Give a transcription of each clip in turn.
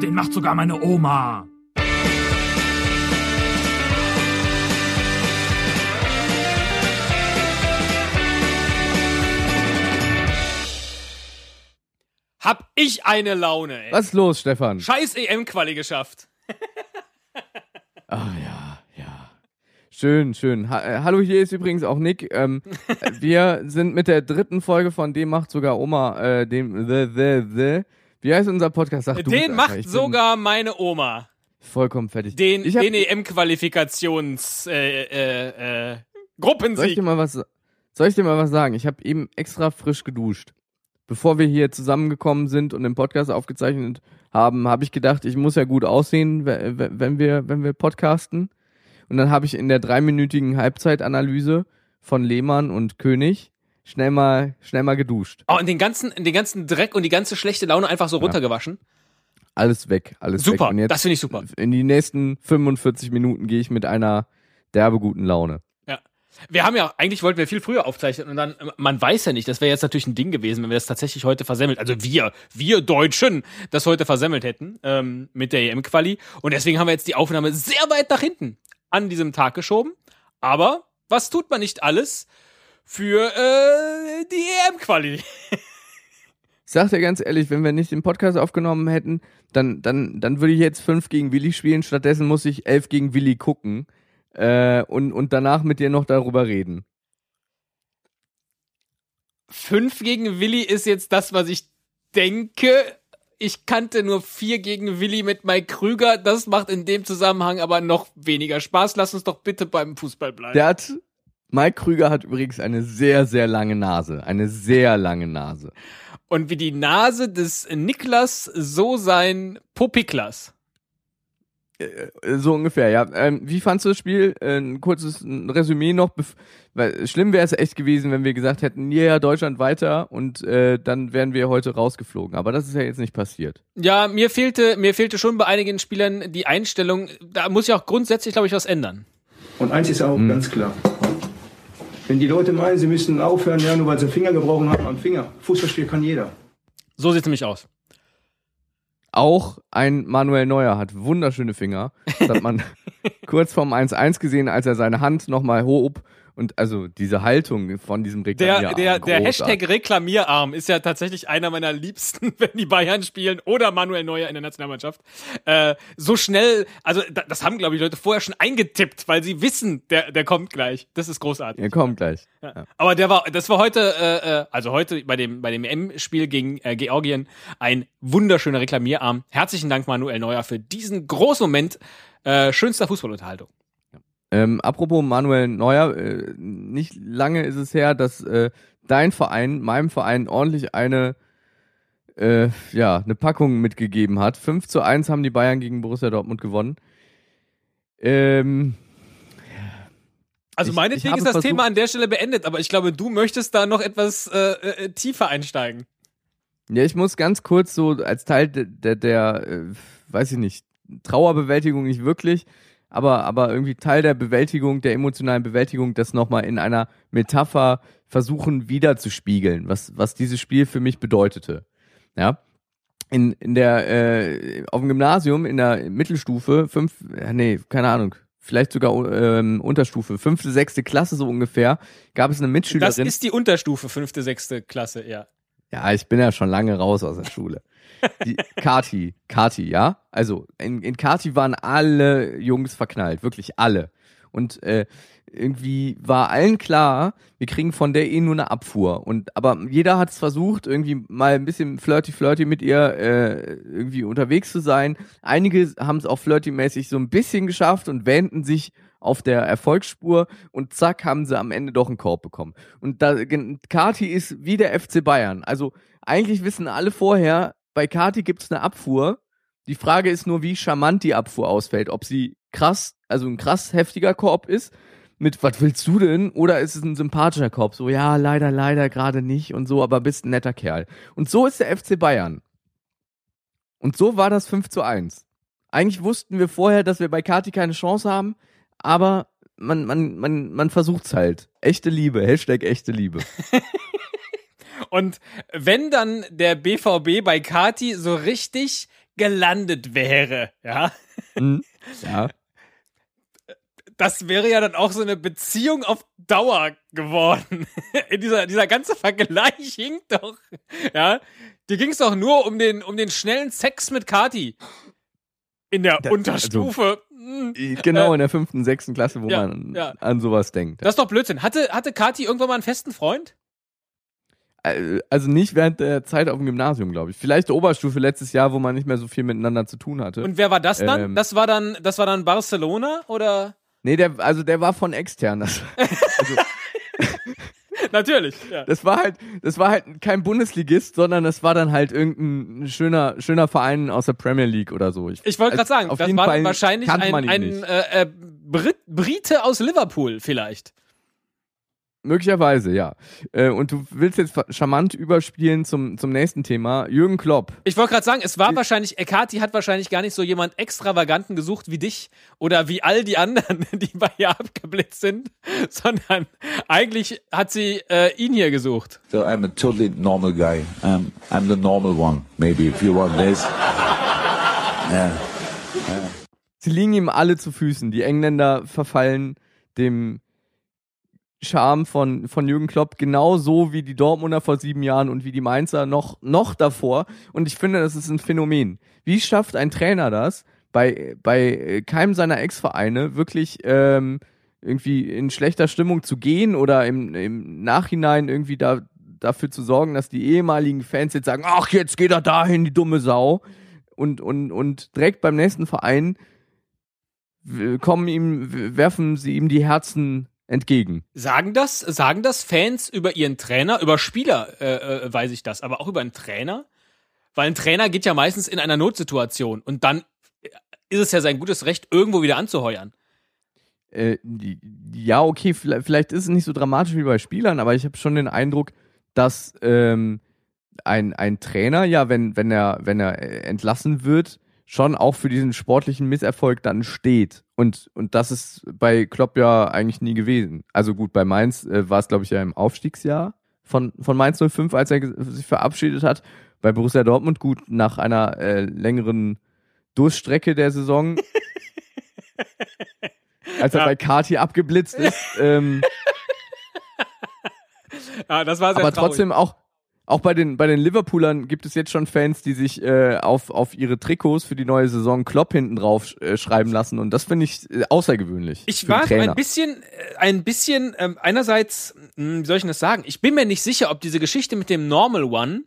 Den macht sogar meine Oma. Hab ich eine Laune, ey. Was ist los, Stefan? Scheiß EM-Quali geschafft. Ach ja, ja. Schön, schön. Ha äh, hallo, hier ist übrigens auch Nick. Ähm, wir sind mit der dritten Folge von Dem macht sogar Oma, äh, dem The, The, The. Wie heißt unser Podcast? Sag du Den macht sogar meine Oma. Vollkommen fertig. Den, Ich hab- den EM-Qualifikations äh, äh, äh, Gruppensieg. Soll ich dir mal was, soll ich dir mal was sagen? Ich habe eben extra frisch geduscht. Bevor wir hier zusammengekommen sind und den Podcast aufgezeichnet haben, habe ich gedacht, ich muss ja gut aussehen, we- we- wenn wir, wenn wir podcasten. Und dann habe ich in der dreiminütigen Halbzeitanalyse von Lehmann und König schnell mal, schnell mal geduscht. Oh, und den ganzen, den ganzen Dreck und die ganze schlechte Laune einfach so runtergewaschen. Alles weg, alles Super, weg. Jetzt das finde ich super. in die nächsten 45 Minuten gehe ich mit einer derbe guten Laune. Ja. Wir haben ja, eigentlich wollten wir viel früher aufzeichnen und dann, man weiß ja nicht, das wäre jetzt natürlich ein Ding gewesen, wenn wir das tatsächlich heute versemmelt, also wir, wir Deutschen, das heute versemmelt hätten, ähm, mit der EM-Quali. Und deswegen haben wir jetzt die Aufnahme sehr weit nach hinten an diesem Tag geschoben. Aber was tut man nicht alles für äh, die EM-Quali? Ich sag dir ganz ehrlich, wenn wir nicht den Podcast aufgenommen hätten, dann, dann, dann würde ich jetzt 5 gegen Willi spielen. Stattdessen muss ich 11 gegen Willi gucken äh, und, und danach mit dir noch darüber reden. Fünf gegen Willi ist jetzt das, was ich denke. Ich kannte nur vier gegen Willi mit Mike Krüger. Das macht in dem Zusammenhang aber noch weniger Spaß. Lass uns doch bitte beim Fußball bleiben. Der hat, Mike Krüger hat übrigens eine sehr, sehr lange Nase. Eine sehr lange Nase. Und wie die Nase des Niklas, so sein Popiklas. Äh, So ungefähr, ja. Ähm, wie fandst du das Spiel? Äh, ein kurzes Resümee noch. Weil schlimm wäre es echt gewesen, wenn wir gesagt hätten, ja, ja, Deutschland weiter und äh, dann wären wir heute rausgeflogen. Aber das ist ja jetzt nicht passiert. Ja, mir fehlte, mir fehlte schon bei einigen Spielern die Einstellung. Da muss ich auch grundsätzlich, glaube ich, was ändern. Und eins ist auch ganz klar. Wenn die Leute meinen, sie müssen aufhören, ja, nur weil sie einen Finger gebrochen haben am Finger. Fußballspiel kann jeder. So sieht's nämlich aus. Auch ein Manuel Neuer hat wunderschöne Finger. Das hat man kurz vorm 1-1 gesehen, als er seine Hand nochmal hob. Und also diese Haltung von diesem Der, Reklamierarm. der, der großartig. Hashtag Reklamierarm ist ja tatsächlich einer meiner liebsten, wenn die Bayern spielen oder Manuel Neuer in der Nationalmannschaft. Äh, so schnell, also da, das haben, glaube ich, Leute vorher schon eingetippt, weil sie wissen, der, der kommt gleich. Das ist großartig. Er kommt gleich. Ja. Aber der war, das war heute, äh, äh, also heute bei dem bei dem M-Spiel gegen äh, Georgien ein wunderschöner Reklamierarm. Herzlichen Dank Manuel Neuer für diesen großen Moment äh, schönster Fußballunterhaltung. Ähm, apropos Manuel Neuer, äh, nicht lange ist es her, dass äh, dein Verein, meinem Verein ordentlich eine äh, ja, eine Packung mitgegeben hat. 5 zu 1 haben die Bayern gegen Borussia Dortmund gewonnen. Ähm, Also meinetwegen ist das versucht- Thema an der Stelle beendet, aber ich glaube, du möchtest da noch etwas äh, äh, tiefer einsteigen. Ja, ich muss ganz kurz so als Teil der, der, der äh, weiß ich nicht, Trauerbewältigung nicht wirklich, aber, aber irgendwie Teil der Bewältigung, der emotionalen Bewältigung, das nochmal in einer Metapher versuchen wiederzuspiegeln, was, was dieses Spiel für mich bedeutete. Ja. In, in der, äh, auf dem Gymnasium, in der Mittelstufe, fünf, äh, nee, keine Ahnung, vielleicht sogar ähm, Unterstufe, fünfte, sechste Klasse so ungefähr, gab es eine Das Mitschülerin. ist die Unterstufe, fünfte, sechste Klasse, ja. Ja, ich bin ja schon lange raus aus der Schule. Die Kati, Kati, ja? Also in, in Kati waren alle Jungs verknallt, wirklich alle. Und äh, irgendwie war allen klar, wir kriegen von der eh nur eine Abfuhr. Und aber jeder hat es versucht, irgendwie mal ein bisschen flirty flirty mit ihr äh, irgendwie unterwegs zu sein. Einige haben es auch flirty-mäßig so ein bisschen geschafft und wähnten sich auf der Erfolgsspur und zack haben sie am Ende doch einen Korb bekommen. Und da Kati ist wie der FC Bayern. Also eigentlich wissen alle vorher, bei Kati gibt's eine Abfuhr. Die Frage ist nur, wie charmant die Abfuhr ausfällt. Ob sie krass, also ein krass heftiger Korb ist, mit was willst du denn? Oder ist es ein sympathischer Korb? So, ja, leider, leider gerade nicht und so, aber bist ein netter Kerl. Und so ist der FC Bayern. Und so war das 5 zu 1. Eigentlich wussten wir vorher, dass wir bei Kati keine Chance haben, aber man, man, man, man versucht's halt. Echte Liebe, Hashtag echte Liebe. Und wenn dann der BVB bei Kati so richtig gelandet wäre, ja, Hm? Ja. das wäre ja dann auch so eine Beziehung auf Dauer geworden. dieser, dieser ganze Vergleich hinkt doch. Ja, dir ging es doch nur um den, um den schnellen Sex mit Kati. In der Da- Unterstufe. Hm. Genau, in der fünften, sechsten Klasse, wo Ja, man ja. an sowas denkt. Das ist doch Blödsinn. Hatte, hatte Kati irgendwann mal einen festen Freund? Äh, Also nicht während der Zeit auf dem Gymnasium, glaube ich. Vielleicht Oberstufe letztes Jahr, wo man nicht mehr so viel miteinander zu tun hatte. Und wer war das dann? Ähm. das war dann, das war dann Barcelona oder? nee, der, also der war von extern. Das, Natürlich. Ja. das war halt, das war halt kein Bundesligist, sondern das war dann halt irgendein schöner, schöner Verein aus der Premier League oder so. Ich wollte gerade sagen, auf das jeden war Fall wahrscheinlich ein, ein äh, äh, Brit Brite aus Liverpool vielleicht. Möglicherweise, ja. Äh, Und du willst jetzt charmant überspielen zum, zum nächsten Thema. Jürgen Klopp. Ich wollte gerade sagen, es war wahrscheinlich, äh, Kati hat wahrscheinlich gar nicht so jemand Extravaganten gesucht wie dich oder wie all die anderen, die bei ihr abgeblitzt sind, sondern eigentlich hat sie äh, ihn hier gesucht. So I'm a totally normal guy. Um, I'm the normal one, maybe, if you want this. Sie liegen ihm alle zu Füßen. Die Engländer verfallen dem Charme von, von Jürgen Klopp genauso wie die Dortmunder vor sieben Jahren und wie die Mainzer noch, noch davor. Und ich finde, das ist ein Phänomen. Wie schafft ein Trainer das, bei, bei äh, keinem seiner Ex-Vereine wirklich ähm, irgendwie in schlechter Stimmung zu gehen oder im, im Nachhinein irgendwie da, dafür zu sorgen, dass die ehemaligen Fans jetzt sagen, ach, jetzt geht er dahin, die dumme Sau. Und, und, und direkt beim nächsten Verein kommen ihm, werfen sie ihm die Herzen entgegen. Sagen das, sagen das Fans über ihren Trainer, über Spieler äh, äh, weiß ich das, aber auch über einen Trainer? Weil ein Trainer geht ja meistens in einer Notsituation und dann ist es ja sein gutes Recht, irgendwo wieder anzuheuern. Äh, ja, okay, vielleicht, vielleicht ist es nicht so dramatisch wie bei Spielern, aber ich habe schon den Eindruck, dass ähm, ein, ein Trainer, ja, wenn, wenn er, wenn er äh, entlassen wird, schon auch für diesen sportlichen Misserfolg dann steht. Und, und das ist bei Klopp ja eigentlich nie gewesen. Also gut, bei Mainz äh, war es, glaube ich, ja im Aufstiegsjahr von, von Mainz 05, als er sich verabschiedet hat. Bei Borussia Dortmund gut nach einer äh, längeren Durststrecke der Saison. als er Ja. bei Kati abgeblitzt ist. ähm, Ja, das war sehr aber traurig. trotzdem auch, auch bei den, bei den Liverpoolern gibt es jetzt schon Fans, die sich äh, auf, auf ihre Trikots für die neue Saison Klopp hinten drauf äh, schreiben lassen. Und das finde ich äh, außergewöhnlich. Ich war ein bisschen, äh, ein bisschen, ähm, einerseits, mh, wie soll ich denn das sagen? Ich bin mir nicht sicher, ob diese Geschichte mit dem Normal One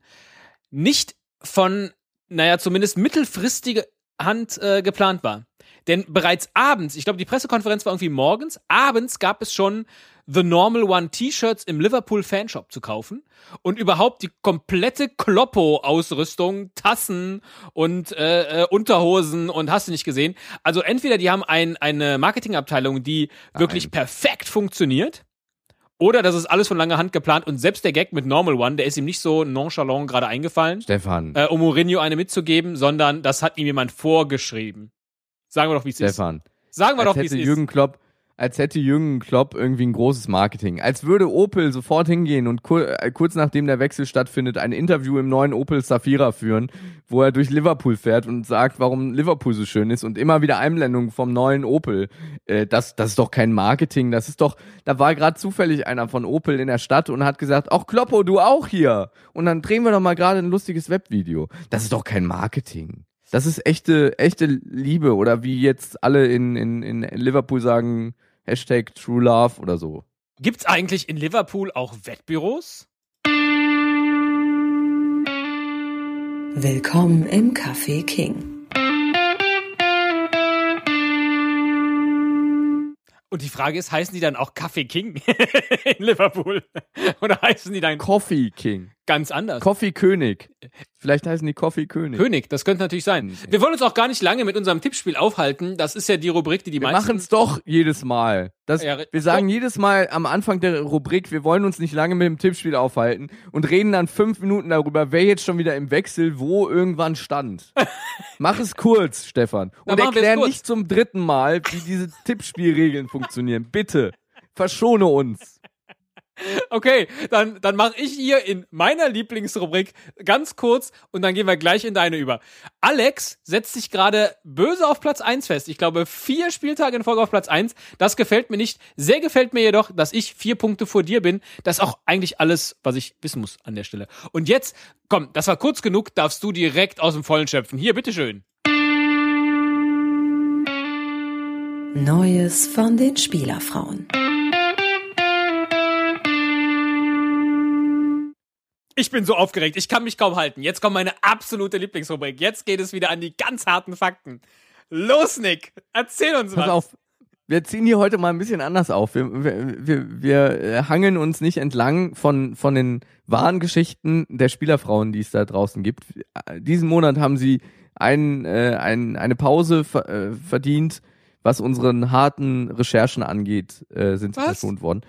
nicht von, naja, zumindest mittelfristige Hand äh, geplant war. Denn bereits abends, ich glaube, die Pressekonferenz war irgendwie morgens, abends gab es schon The Normal One T-Shirts im Liverpool Fanshop zu kaufen und überhaupt die komplette Kloppo-Ausrüstung, Tassen und äh, äh, Unterhosen und hast du nicht gesehen. Also entweder die haben ein, eine Marketingabteilung, die wirklich perfekt funktioniert, oder das ist alles von langer Hand geplant und selbst der Gag mit Normal One, der ist ihm nicht so nonchalant gerade eingefallen, Stefan, äh, um Mourinho eine mitzugeben, sondern das hat ihm jemand vorgeschrieben. Sagen wir doch, wie es ist. Stefan. Sagen wir Als doch, wie es ist. Jürgen Klopp, als hätte Jürgen Klopp irgendwie ein großes Marketing. Als würde Opel sofort hingehen und kur äh, kurz nachdem der Wechsel stattfindet, ein Interview im neuen Opel Safira führen, wo er durch Liverpool fährt und sagt, warum Liverpool so schön ist und immer wieder Einblendungen vom neuen Opel. Äh, das, das ist doch kein Marketing, das ist doch, da war gerade zufällig einer von Opel in der Stadt und hat gesagt, ach Kloppo, du auch hier. Und dann drehen wir doch mal gerade ein lustiges Webvideo. Das ist doch kein Marketing. Das ist echte, echte Liebe oder wie jetzt alle in, in, in Liverpool sagen, Hashtag True Love oder so. Gibt's eigentlich in Liverpool auch Wettbüros? Willkommen im Café King. Und die Frage ist, heißen die dann auch Kaffee King in Liverpool? Oder heißen die dann Coffee King. Ganz anders? Coffee König. Vielleicht heißen die Coffee König. König, das könnte natürlich sein. Wir wollen uns auch gar nicht lange mit unserem Tippspiel aufhalten. Das ist ja die Rubrik, die die Wir meisten... machen es doch jedes Mal. Das, Ja, wir sagen jedes Mal am Anfang der Rubrik, wir wollen uns nicht lange mit dem Tippspiel aufhalten und reden dann fünf Minuten darüber, wer jetzt schon wieder im Wechsel wo irgendwann stand. Mach es kurz, Stefan. Und erklär nicht zum dritten Mal, wie diese Tippspielregeln funktionieren. Bitte. Verschone uns. Okay, dann, dann mache ich hier in meiner Lieblingsrubrik ganz kurz und dann gehen wir gleich in deine über. Alex setzt sich gerade böse auf Platz 1 fest. Ich glaube, vier Spieltage in Folge auf Platz 1. Das gefällt mir nicht. Sehr gefällt mir jedoch, dass ich vier Punkte vor dir bin. Das ist auch eigentlich alles, was ich wissen muss an der Stelle. Und jetzt, komm, das war kurz genug, darfst du direkt aus dem Vollen schöpfen. Hier, bitteschön. Neues von den Spielerfrauen. Ich bin so aufgeregt, ich kann mich kaum halten. Jetzt kommt meine absolute Lieblingsrubrik. Jetzt geht es wieder an die ganz harten Fakten. Los, Nick, erzähl uns Pass was. auf, wir ziehen hier heute mal ein bisschen anders auf. Wir, wir, wir, wir äh, hangeln uns nicht entlang von, von den wahren Geschichten der Spielerfrauen, die es da draußen gibt. Äh, Diesen Monat haben sie ein, äh, ein, eine Pause ver, äh, verdient, was unseren harten Recherchen angeht, äh, sind sie verschont worden.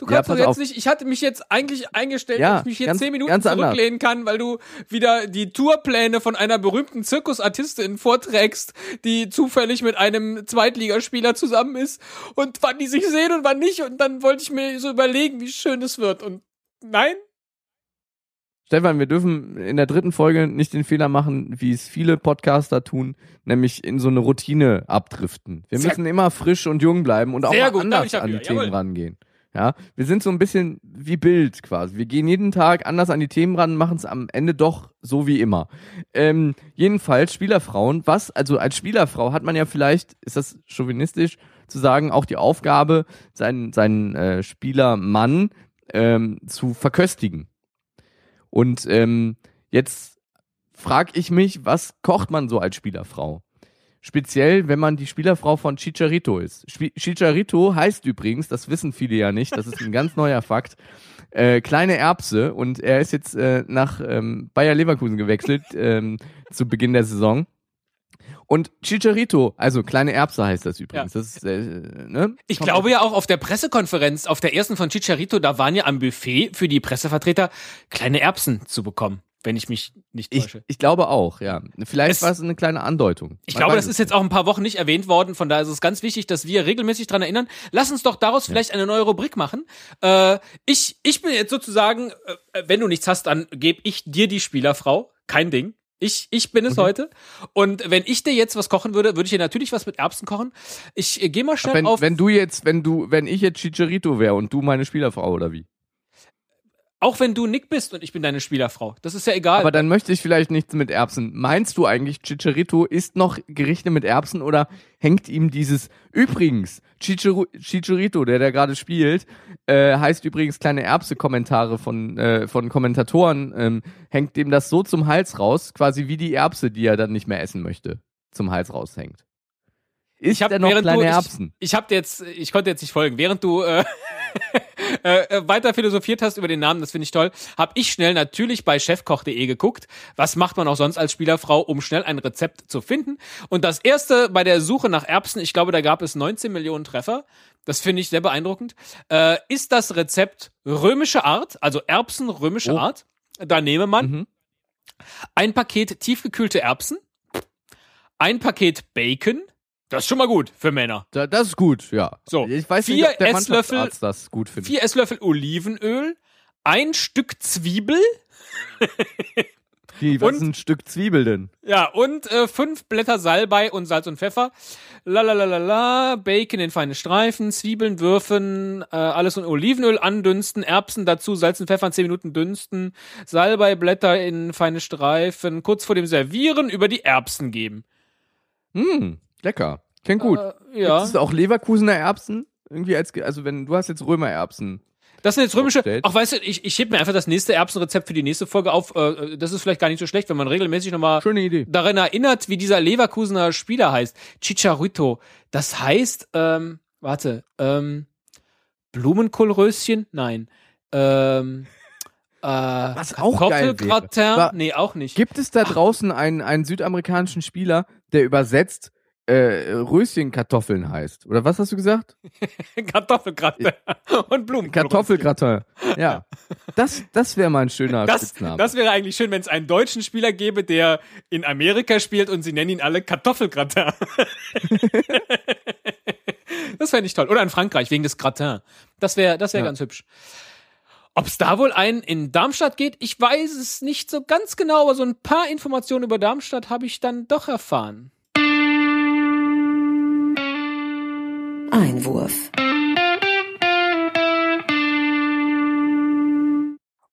Du Ja, kannst doch jetzt auf. nicht, ich hatte mich jetzt eigentlich eingestellt, Ja, dass ich mich hier ganz- zehn Minuten ganz anders. zurücklehnen kann, weil du wieder die Tourpläne von einer berühmten Zirkusartistin vorträgst, die zufällig mit einem Zweitligaspieler zusammen ist und wann die sich sehen und wann nicht und dann wollte ich mir so überlegen, wie schön es wird und nein? Stefan, wir dürfen in der dritten Folge nicht den Fehler machen, wie es viele Podcaster tun, nämlich in so eine Routine abdriften. Wir Sehr- müssen immer frisch und jung bleiben und auch mal gut, anders an die Themen jawohl. rangehen. Ja, wir sind so ein bisschen wie Bild quasi. Wir gehen jeden Tag anders an die Themen ran, machen es am Ende doch so wie immer. Ähm, jedenfalls Spielerfrauen, was, also als Spielerfrau hat man ja vielleicht, ist das chauvinistisch zu sagen, auch die Aufgabe, seinen, seinen äh, Spielermann ähm, zu verköstigen. Und ähm, jetzt frag ich mich, was kocht man so als Spielerfrau? Speziell, wenn man die Spielerfrau von Chicharito ist. Spi Chicharito heißt übrigens, das wissen viele ja nicht, das ist ein ganz neuer Fakt, äh, kleine Erbse und er ist jetzt äh, nach ähm, Bayer Leverkusen gewechselt ähm, zu Beginn der Saison. Und Chicharito, also kleine Erbse heißt das übrigens. Das ist, äh, ne? Ich Kommt glaube ja auch auf der Pressekonferenz, auf der ersten von Chicharito, da waren ja am Buffet für die Pressevertreter kleine Erbsen zu bekommen, wenn ich mich nicht Ich, täusche. ich glaube auch, ja. Vielleicht Es- war es eine kleine Andeutung. Ich Man glaube, das ist jetzt auch ein paar Wochen nicht erwähnt worden, von daher ist es ganz wichtig, dass wir regelmäßig dran erinnern. Lass uns doch daraus vielleicht eine neue Rubrik machen. Äh, ich, ich bin jetzt sozusagen, äh, wenn du nichts hast, dann gebe ich dir die Spielerfrau. Kein Ding. Ich, ich bin es heute. Und wenn ich dir jetzt was kochen würde, würde ich dir natürlich was mit Erbsen kochen. Ich äh, gehe mal schnell Wenn, auf. wenn du jetzt, wenn du, wenn ich jetzt Chicharito wäre und du meine Spielerfrau oder wie? Auch wenn du Nick bist und ich bin deine Spielerfrau. Das ist ja egal. Aber dann möchte ich vielleicht nichts mit Erbsen. Meinst du eigentlich, Chicharito isst noch Gerichte mit Erbsen oder hängt ihm dieses übrigens Chicharu, Chicharito, der da gerade spielt, äh, heißt übrigens kleine Erbse-Kommentare von äh, von Kommentatoren, ähm, hängt dem das so zum Hals raus, quasi wie die Erbse, die er dann nicht mehr essen möchte, zum Hals raushängt. Ich hab, noch kleine du, Erbsen? Ich, ich habe jetzt, ich konnte jetzt nicht folgen. Während du äh, äh, äh, weiter philosophiert hast über den Namen, das finde ich toll, habe ich schnell natürlich bei chefkoch.de geguckt. Was macht man auch sonst als Spielerfrau, um schnell ein Rezept zu finden? Und das erste bei der Suche nach Erbsen, ich glaube, da gab es 19 Millionen Treffer. Das finde ich sehr beeindruckend. Äh, ist das Rezept römische Art, also Erbsen römische Oh. Art? Da nehme man Mhm. ein Paket tiefgekühlte Erbsen, ein Paket Bacon. Das ist schon mal gut für Männer. Da, das ist gut, ja. So, ich weiß vier nicht, ob der Esslöffel- das gut findet. Vier Esslöffel Olivenöl, ein Stück Zwiebel, Die, was und- ist ein Stück Zwiebel denn? ja, und äh, fünf Blätter Salbei und Salz und Pfeffer. Lalalala, Bacon in feine Streifen, Zwiebeln würfen, äh, alles in Olivenöl andünsten, Erbsen dazu, Salz und Pfeffer in 10 Minuten dünsten, Salbeiblätter in feine Streifen, kurz vor dem Servieren über die Erbsen geben. Hm, lecker. Klingt gut. Äh, ja. Es auch Leverkusener Erbsen? Irgendwie als, also wenn, du hast jetzt Römererbsen. Das sind jetzt römische. Auch weißt du, ich, ich heb mir einfach das nächste Erbsenrezept für die nächste Folge auf. Äh, das ist vielleicht gar nicht so schlecht, wenn man regelmäßig nochmal daran erinnert, wie dieser Leverkusener Spieler heißt. Chicharito. Das heißt, ähm, warte, ähm, Blumenkohlröschen? Nein. Ähm, äh, Was auch. War- Nee, auch nicht. Gibt es da draußen einen, einen südamerikanischen Spieler, der übersetzt äh, Röschenkartoffeln heißt? Oder was hast du gesagt? Kartoffelgratin und Blumenkohlröschen. Kartoffelgratin. Ja. Das, das wäre mal ein schöner Das, Spitzname. das wäre eigentlich schön, wenn es einen deutschen Spieler gäbe, der in Amerika spielt und sie nennen ihn alle Kartoffelgratin. das fände ich toll. Oder in Frankreich, wegen des Gratin. Das wäre das wär Ja. ganz hübsch. Ob es da wohl einen in Darmstadt geht, ich weiß es nicht so ganz genau, aber so ein paar Informationen über Darmstadt habe ich dann doch erfahren. Einwurf.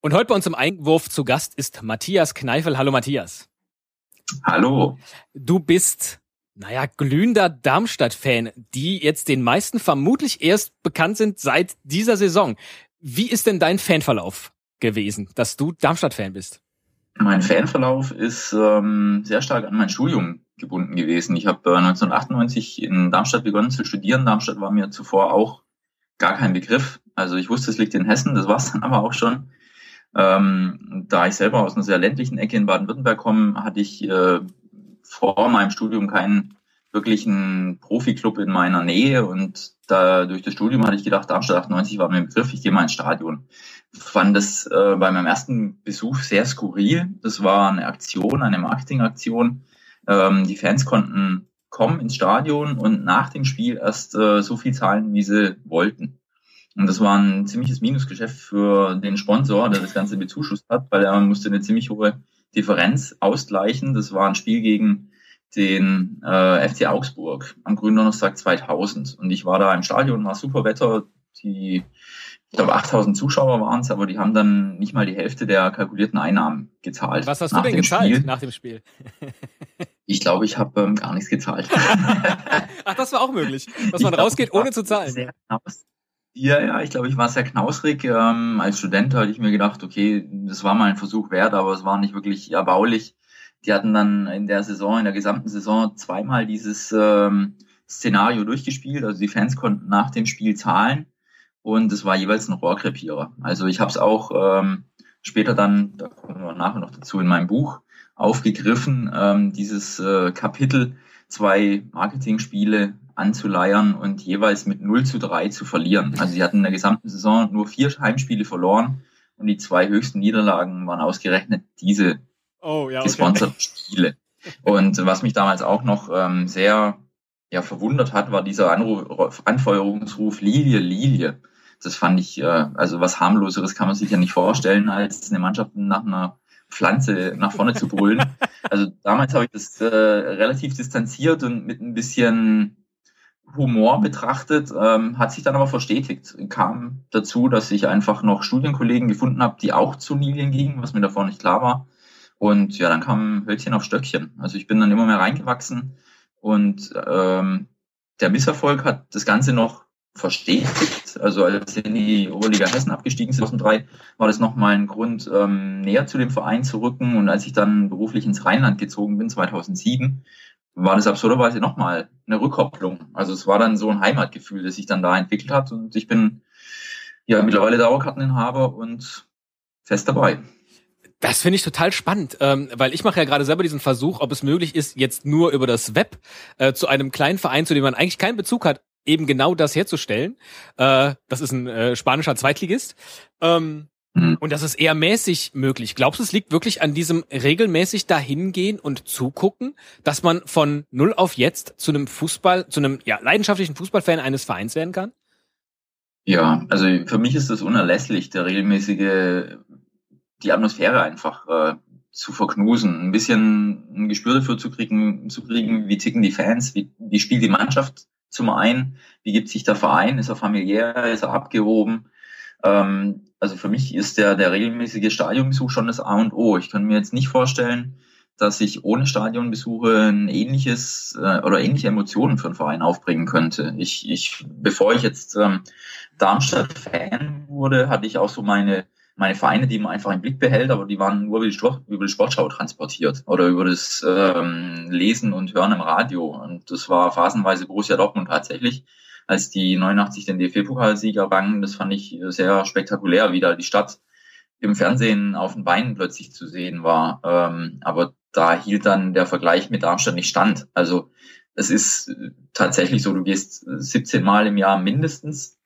Und heute bei uns im Einwurf zu Gast ist Matthias Kneifel. Hallo Matthias. Hallo. Du bist, naja, glühender Darmstadt-Fan, die jetzt den meisten vermutlich erst bekannt sind seit dieser Saison. Wie ist denn dein Fanverlauf gewesen, dass du Darmstadt-Fan bist? Mein Fanverlauf ist ähm, sehr stark an mein Studium gebunden gewesen. Ich habe äh, 1998 in Darmstadt begonnen zu studieren. Darmstadt war mir zuvor auch gar kein Begriff. Also ich wusste, es liegt in Hessen, das war es dann aber auch schon. Ähm, da ich selber aus einer sehr ländlichen Ecke in Baden-Württemberg komme, hatte ich äh, vor meinem Studium keinen wirklichen Profiklub in meiner Nähe und da durch das Studium hatte ich gedacht, Darmstadt 98 war mir ein Begriff, ich gehe mal ins Stadion. Fand das äh, bei meinem ersten Besuch sehr skurril. Das war eine Aktion, eine Marketingaktion. Ähm, die Fans konnten kommen ins Stadion und nach dem Spiel erst äh, so viel zahlen, wie sie wollten. Und das war ein ziemliches Minusgeschäft für den Sponsor, der das Ganze bezuschusst hat, weil er musste eine ziemlich hohe Differenz ausgleichen. Das war ein Spiel gegen den äh, FC Augsburg am grünen Donnerstag 2000. Und ich war da im Stadion, war super Wetter. Die, ich glaube, 8000 Zuschauer waren es, aber die haben dann nicht mal die Hälfte der kalkulierten Einnahmen gezahlt. Was hast du denn gezahlt Spiel. nach dem Spiel? Ich glaube, ich habe ähm, gar nichts gezahlt. Ach, das war auch möglich, dass man Ich rausgeht, glaub, ohne zu zahlen. Sehr knaus. Ja, ja, ich glaube, ich war sehr knausrig. Ähm, als Student hatte ich mir gedacht, okay, das war mal ein Versuch wert, aber es war nicht wirklich erbaulich. Die hatten dann in der Saison, in der gesamten Saison zweimal dieses ähm, Szenario durchgespielt. Also die Fans konnten nach dem Spiel zahlen und es war jeweils ein Rohrkrepierer. Also ich habe es auch ähm, später dann, da kommen wir nachher noch dazu, in meinem Buch aufgegriffen, ähm, dieses äh, Kapitel, zwei Marketingspiele anzuleiern und jeweils mit 0 zu 3 zu verlieren. Also sie hatten in der gesamten Saison nur vier Heimspiele verloren und die zwei höchsten Niederlagen waren ausgerechnet diese Oh, ja, okay. gesponserten Spiele. Und was mich damals auch noch ähm, sehr ja, verwundert hat, war dieser Anruf, Anfeuerungsruf Lilie, Lilie. Das fand ich, äh, also was harmloseres kann man sich ja nicht vorstellen, als eine Mannschaft nach einer Pflanze nach vorne zu brüllen. Also damals habe ich das äh, relativ distanziert und mit ein bisschen Humor betrachtet, ähm, hat sich dann aber verstetigt. Kam dazu, dass ich einfach noch Studienkollegen gefunden habe, die auch zu Lilien gingen, was mir davor nicht klar war. Und ja, dann kam Hölzchen auf Stöckchen. Also ich bin dann immer mehr reingewachsen und ähm, der Misserfolg hat das Ganze noch verstetigt. Also als wir in die Oberliga Hessen abgestiegen sind 2003, war das nochmal ein Grund, ähm, näher zu dem Verein zu rücken. Und als ich dann beruflich ins Rheinland gezogen bin, 2007, war das absurderweise nochmal eine Rückkopplung. Also es war dann so ein Heimatgefühl, das sich dann da entwickelt hat. Und ich bin ja mittlerweile Dauerkarteninhaber und fest dabei. Das finde ich total spannend, ähm, weil ich mache ja gerade selber diesen Versuch, ob es möglich ist, jetzt nur über das Web äh, zu einem kleinen Verein, zu dem man eigentlich keinen Bezug hat, eben genau das herzustellen. Äh, das ist ein äh, spanischer Zweitligist. Ähm, Mhm. und das ist eher mäßig möglich. Glaubst du, es liegt wirklich an diesem regelmäßig dahingehen und zugucken, dass man von null auf jetzt zu einem Fußball, zu einem ja, leidenschaftlichen Fußballfan eines Vereins werden kann? Ja, also für mich ist das unerlässlich, der regelmäßige, die Atmosphäre einfach äh, zu verknusen, ein bisschen ein Gespür dafür zu kriegen, zu kriegen, wie ticken die Fans, wie, wie spielt die Mannschaft zum einen, wie gibt sich der Verein, ist er familiär, ist er abgehoben. Ähm, also für mich ist der, der regelmäßige Stadionbesuch schon das A und O. Ich kann mir jetzt nicht vorstellen, dass ich ohne Stadionbesuche ein ähnliches äh, oder ähnliche Emotionen für einen Verein aufbringen könnte. Ich, ich bevor ich jetzt ähm, Darmstadt-Fan wurde, hatte ich auch so meine meine Vereine, die man einfach im Blick behält, aber die waren nur über die, Sportschau transportiert oder über das ähm, Lesen und Hören im Radio. Und das war phasenweise Borussia Dortmund tatsächlich, als die 89 den DFB-Pokalsieg errangen. Das fand ich sehr spektakulär, wie da die Stadt im Fernsehen auf den Beinen plötzlich zu sehen war. Ähm, aber da hielt dann der Vergleich mit Darmstadt nicht stand. Also es ist tatsächlich so, du gehst 17 Mal im Jahr mindestens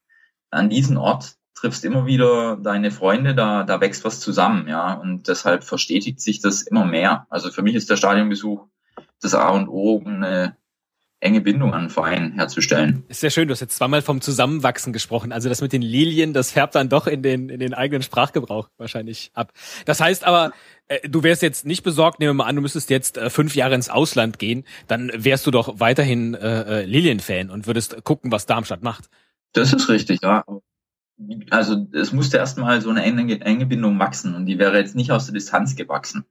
an diesen Ort, triffst immer wieder deine Freunde, da, da wächst was zusammen, ja. Und deshalb verstetigt sich das immer mehr. Also für mich ist der Stadionbesuch das A und O, um eine enge Bindung an den Verein herzustellen. Ist sehr schön, du hast jetzt zweimal vom Zusammenwachsen gesprochen. Also das mit den Lilien, das färbt dann doch in den, in den eigenen Sprachgebrauch wahrscheinlich ab. Das heißt aber, äh, du wärst jetzt nicht besorgt, nehmen wir mal an, du müsstest jetzt äh, fünf Jahre ins Ausland gehen, dann wärst du doch weiterhin äh, äh Lilien-Fan und würdest gucken, was Darmstadt macht. Das ist richtig, ja. Also es musste erstmal so eine enge, enge Bindung wachsen und die wäre jetzt nicht aus der Distanz gewachsen.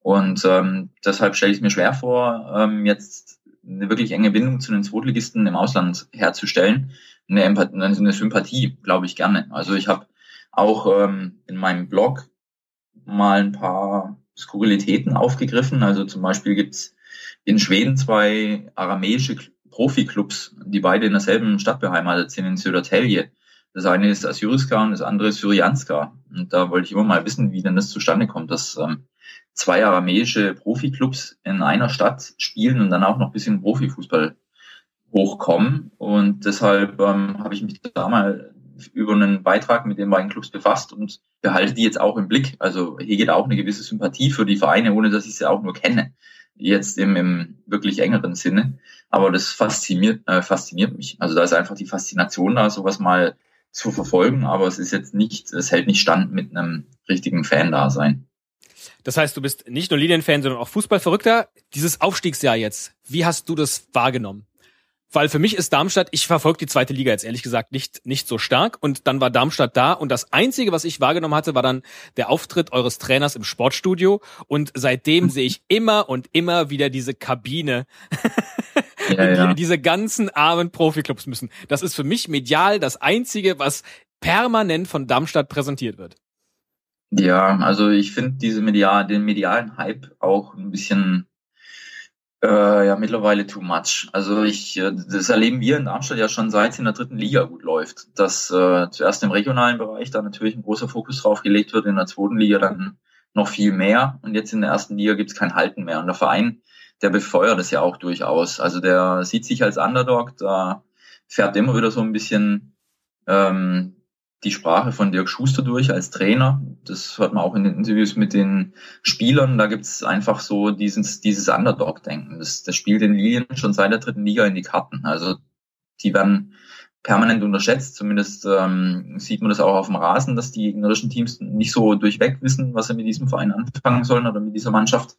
Und ähm, deshalb stelle ich mir schwer vor, ähm, jetzt eine wirklich enge Bindung zu den Zweitligisten im Ausland herzustellen. Eine, Empathie, eine Sympathie, glaube ich, gerne. Also ich habe auch ähm, in meinem Blog mal ein paar Skurrilitäten aufgegriffen. Also zum Beispiel gibt's in Schweden zwei aramäische Profiklubs, die beide in derselben Stadt beheimatet sind, in Södertälje. Das eine ist Assyriska und das andere ist Syrianska. Und da wollte ich immer mal wissen, wie denn das zustande kommt, dass ähm, zwei aramäische Profiklubs in einer Stadt spielen und dann auch noch ein bisschen Profifußball hochkommen. Und deshalb ähm, habe ich mich da mal über einen Beitrag mit den beiden Clubs befasst und behalte die jetzt auch im Blick. Also hier geht auch eine gewisse Sympathie für die Vereine, ohne dass ich sie auch nur kenne. Jetzt im, im wirklich engeren Sinne. Aber das fasziniert, äh, fasziniert mich. Also da ist einfach die Faszination da, sowas mal zu verfolgen, aber es ist jetzt nicht, es hält nicht stand mit einem richtigen Fan-Dasein. Das heißt, du bist nicht nur Linienfan, sondern auch Fußballverrückter. Dieses Aufstiegsjahr jetzt, wie hast du das wahrgenommen? Weil für mich ist Darmstadt, ich verfolge die zweite Liga jetzt ehrlich gesagt nicht, nicht so stark. Und dann war Darmstadt da und das Einzige, was ich wahrgenommen hatte, war dann der Auftritt eures Trainers im Sportstudio. Und seitdem sehe ich immer und immer wieder diese Kabine, ja, in die ja. diese ganzen armen Profiklubs müssen. Das ist für mich medial das Einzige, was permanent von Darmstadt präsentiert wird. Ja, also ich finde diese medial, den medialen Hype auch ein bisschen äh, ja mittlerweile too much. Also ich, äh, das erleben wir in Darmstadt ja schon seit es in der dritten Liga gut läuft. Dass äh, zuerst im regionalen Bereich da natürlich ein großer Fokus drauf gelegt wird, in der zweiten Liga dann noch viel mehr und jetzt in der ersten Liga gibt's kein Halten mehr. Und der Verein, der befeuert es ja auch durchaus. Also der sieht sich als Underdog, da fährt immer wieder so ein bisschen ähm, die Sprache von Dirk Schuster durch als Trainer. Das hört man auch in den Interviews mit den Spielern. Da gibt's einfach so dieses, dieses Underdog-Denken. Das, das spielt den Lilien schon seit der dritten Liga in die Karten. Also die werden permanent unterschätzt. Zumindest ähm, sieht man das auch auf dem Rasen, dass die gegnerischen Teams nicht so durchweg wissen, was sie mit diesem Verein anfangen sollen oder mit dieser Mannschaft.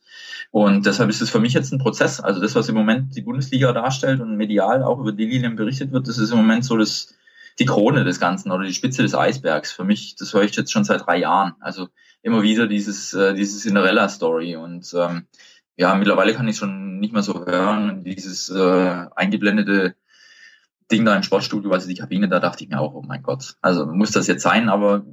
Und deshalb ist es für mich jetzt ein Prozess. Also das, was im Moment die Bundesliga darstellt und medial auch über die Lilien berichtet wird, das ist im Moment so das die Krone des Ganzen oder die Spitze des Eisbergs. Für mich, das höre ich jetzt schon seit drei Jahren. Also immer wieder dieses, äh, dieses Cinderella-Story. Und ähm, ja, mittlerweile kann ich schon nicht mehr so hören. Dieses äh, eingeblendete Ding da im Sportstudio, also die Kabine, da dachte ich mir auch, oh mein Gott, also muss das jetzt sein, aber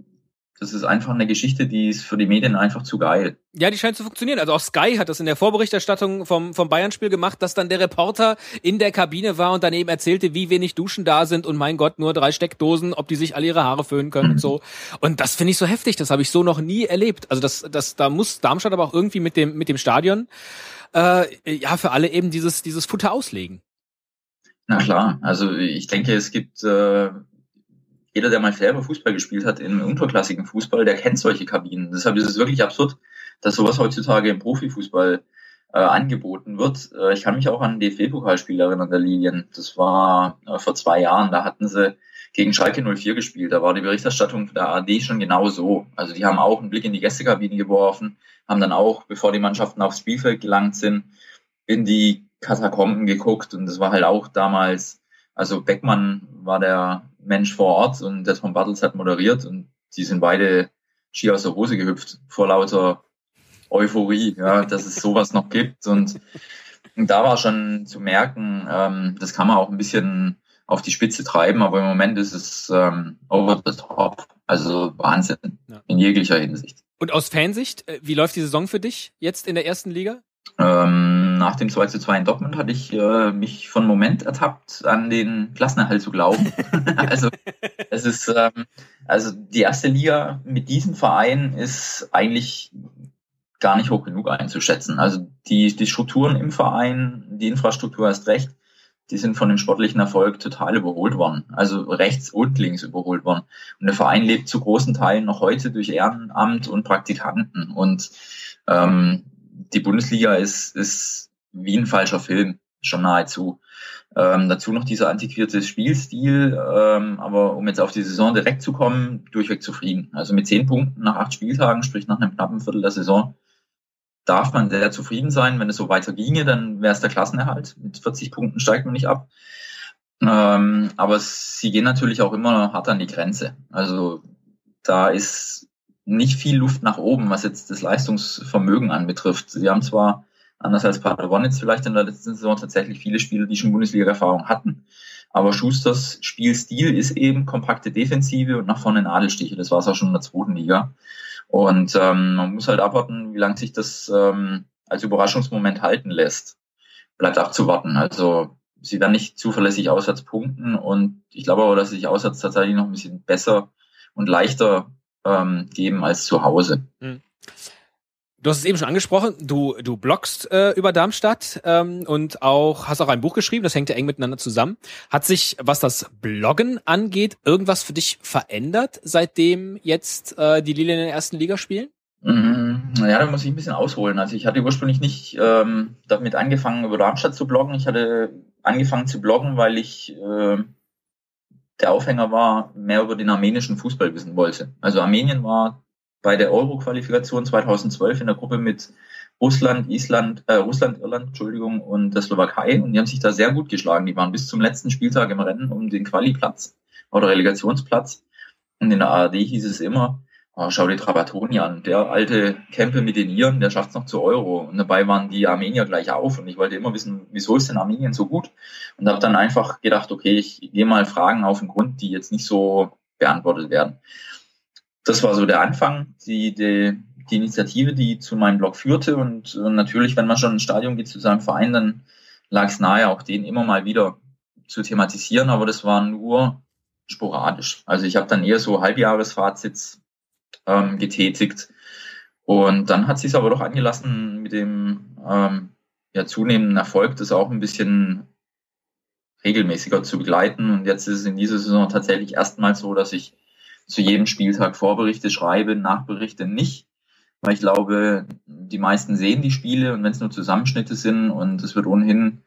das ist einfach eine Geschichte, die ist für die Medien einfach zu geil. Ja, die scheint zu funktionieren. Also auch Sky hat das in der Vorberichterstattung vom, vom Bayern-Spiel gemacht, dass dann der Reporter in der Kabine war und daneben erzählte, wie wenig Duschen da sind und mein Gott, nur drei Steckdosen, ob die sich alle ihre Haare föhnen können und so. Und das finde ich so heftig, das habe ich so noch nie erlebt. Also das, das, da muss Darmstadt aber auch irgendwie mit dem, mit dem Stadion äh, ja für alle eben dieses, dieses Futter auslegen. Na klar, also ich denke, es gibt äh, jeder, der mal selber Fußball gespielt hat, im unterklassigen Fußball, der kennt solche Kabinen. Deshalb ist es wirklich absurd, dass sowas heutzutage im Profifußball äh, angeboten wird. Äh, ich kann mich auch an ein DFB-Pokalspiel erinnern, der Lilien. Das war äh, vor zwei Jahren. Da hatten sie gegen Schalke 04 gespielt. Da war die Berichterstattung der AD schon genau so. Also die haben auch einen Blick in die Gästekabine geworfen, haben dann auch, bevor die Mannschaften aufs Spielfeld gelangt sind, in die Katakomben geguckt. Und das war halt auch damals, also Beckmann war der Mensch vor Ort und der Tom Bartels hat moderiert und die sind beide Ski aus der Hose gehüpft vor lauter Euphorie, ja, dass es sowas noch gibt. Und, und da war schon zu merken, ähm, das kann man auch ein bisschen auf die Spitze treiben, aber im Moment ist es ähm, over the top. Also Wahnsinn ja. in jeglicher Hinsicht. Und aus Fansicht, äh, wie läuft die Saison für dich jetzt in der ersten Liga? Ähm, nach dem 2 zu 2 in Dortmund hatte ich äh, mich von Moment ertappt, an den Klassenerhalt zu glauben. also es ist, ähm, also die erste Liga mit diesem Verein ist eigentlich gar nicht hoch genug einzuschätzen. Also die, die Strukturen im Verein, die Infrastruktur erst recht, die sind von dem sportlichen Erfolg total überholt worden. Also rechts und links überholt worden. Und der Verein lebt zu großen Teilen noch heute durch Ehrenamt und Praktikanten. Und ähm, die Bundesliga ist, ist wie ein falscher Film, schon nahezu. Ähm, dazu noch dieser antiquierte Spielstil, ähm, aber um jetzt auf die Saison direkt zu kommen, durchweg zufrieden. Also mit zehn Punkten nach acht Spieltagen, sprich nach einem knappen Viertel der Saison, darf man sehr zufrieden sein. Wenn es so weiter ginge, dann wäre es der Klassenerhalt. Mit 40 Punkten steigt man nicht ab. Ähm, aber sie gehen natürlich auch immer hart an die Grenze. Also da ist nicht viel Luft nach oben, was jetzt das Leistungsvermögen anbetrifft. Sie haben zwar anders als Paderborn jetzt vielleicht in der letzten Saison tatsächlich viele Spieler, die schon Bundesliga-Erfahrung hatten. Aber Schusters Spielstil ist eben kompakte Defensive und nach vorne Nadelstiche. Das war es auch schon in der zweiten Liga. Und ähm, man muss halt abwarten, wie lange sich das ähm, als Überraschungsmoment halten lässt. Bleibt abzuwarten. Also sie werden nicht zuverlässig auswärts punkten und ich glaube aber, dass sie sich auswärts tatsächlich noch ein bisschen besser und leichter ähm, geben als zu Hause. Hm. Du hast es eben schon angesprochen, du, du bloggst äh, über Darmstadt ähm, und auch hast auch ein Buch geschrieben, das hängt ja eng miteinander zusammen. Hat sich, was das Bloggen angeht, irgendwas für dich verändert, seitdem jetzt äh, die Lilien in der ersten Liga spielen? Mhm. Naja, da muss ich ein bisschen ausholen. Also ich hatte ursprünglich nicht ähm, damit angefangen, über Darmstadt zu bloggen. Ich hatte angefangen zu bloggen, weil ich äh, der Aufhänger war, mehr über den armenischen Fußball wissen wollte. Also Armenien war bei der Euro-Qualifikation 2012 in der Gruppe mit Russland, Island, äh, Russland, Irland, Entschuldigung, und der Slowakei. Und die haben sich da sehr gut geschlagen. Die waren bis zum letzten Spieltag im Rennen um den Quali-Platz oder Relegationsplatz. Und in der ARD hieß es immer, oh, schau dir Trabatoni an, der alte Kämpfe mit den Iren, der schafft es noch zu Euro. Und dabei waren die Armenier gleich auf. Und ich wollte immer wissen, wieso ist denn Armenien so gut? Und habe dann einfach gedacht, okay, ich gehe mal Fragen auf den Grund, die jetzt nicht so beantwortet werden das war so der Anfang, die, die, die Initiative, die zu meinem Blog führte. Und, und natürlich, wenn man schon ins Stadion geht zu seinem Verein, dann lag es nahe, auch den immer mal wieder zu thematisieren. Aber das war nur sporadisch. Also ich habe dann eher so Halbjahresfazits ähm, getätigt. Und dann hat sich aber doch angelassen mit dem ähm, ja, zunehmenden Erfolg, das auch ein bisschen regelmäßiger zu begleiten. Und jetzt ist es in dieser Saison tatsächlich erstmal so, dass ich zu jedem Spieltag Vorberichte schreibe, Nachberichte nicht, weil ich glaube, die meisten sehen die Spiele und wenn es nur Zusammenschnitte sind und es wird ohnehin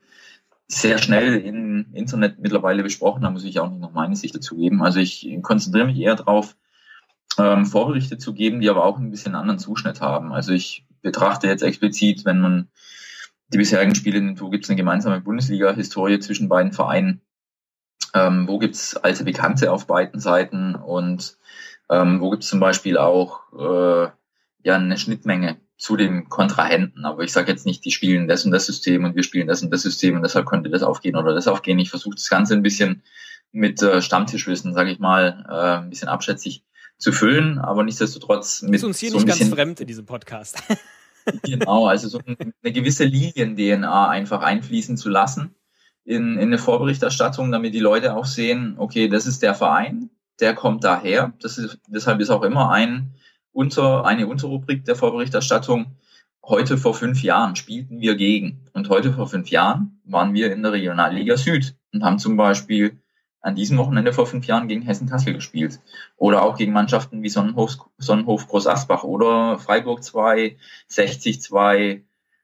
sehr schnell im Internet mittlerweile besprochen, da muss ich auch nicht noch meine Sicht dazu geben. Also ich konzentriere mich eher darauf, ähm, Vorberichte zu geben, die aber auch ein bisschen anderen Zuschnitt haben. Also ich betrachte jetzt explizit, wenn man die bisherigen Spiele nimmt, wo gibt es eine gemeinsame Bundesliga-Historie zwischen beiden Vereinen, ähm, wo gibt's alte Bekannte auf beiden Seiten und ähm, wo gibt's zum Beispiel auch äh, ja eine Schnittmenge zu den Kontrahenten. Aber ich sage jetzt nicht, die spielen das und das System und wir spielen das und das System und deshalb könnte das aufgehen oder das aufgehen. Ich versuche das Ganze ein bisschen mit äh, Stammtischwissen, sage ich mal, äh, ein bisschen abschätzig zu füllen, aber nichtsdestotrotz mit ist uns hier so nicht ganz fremd in diesem Podcast. genau, also so eine gewisse Lilien-DNA einfach einfließen zu lassen in, in eine Vorberichterstattung, damit die Leute auch sehen, okay, das ist der Verein, der kommt daher. Das ist, deshalb ist auch immer ein unter, eine Unterrubrik der Vorberichterstattung. Heute vor fünf Jahren spielten wir gegen. Und heute vor fünf Jahren waren wir in der Regionalliga Süd und haben zum Beispiel an diesem Wochenende vor fünf Jahren gegen Hessen-Kassel gespielt. Oder auch gegen Mannschaften wie Sonnenhof, Sonnenhof Groß Asbach oder Freiburg 2, 60 2,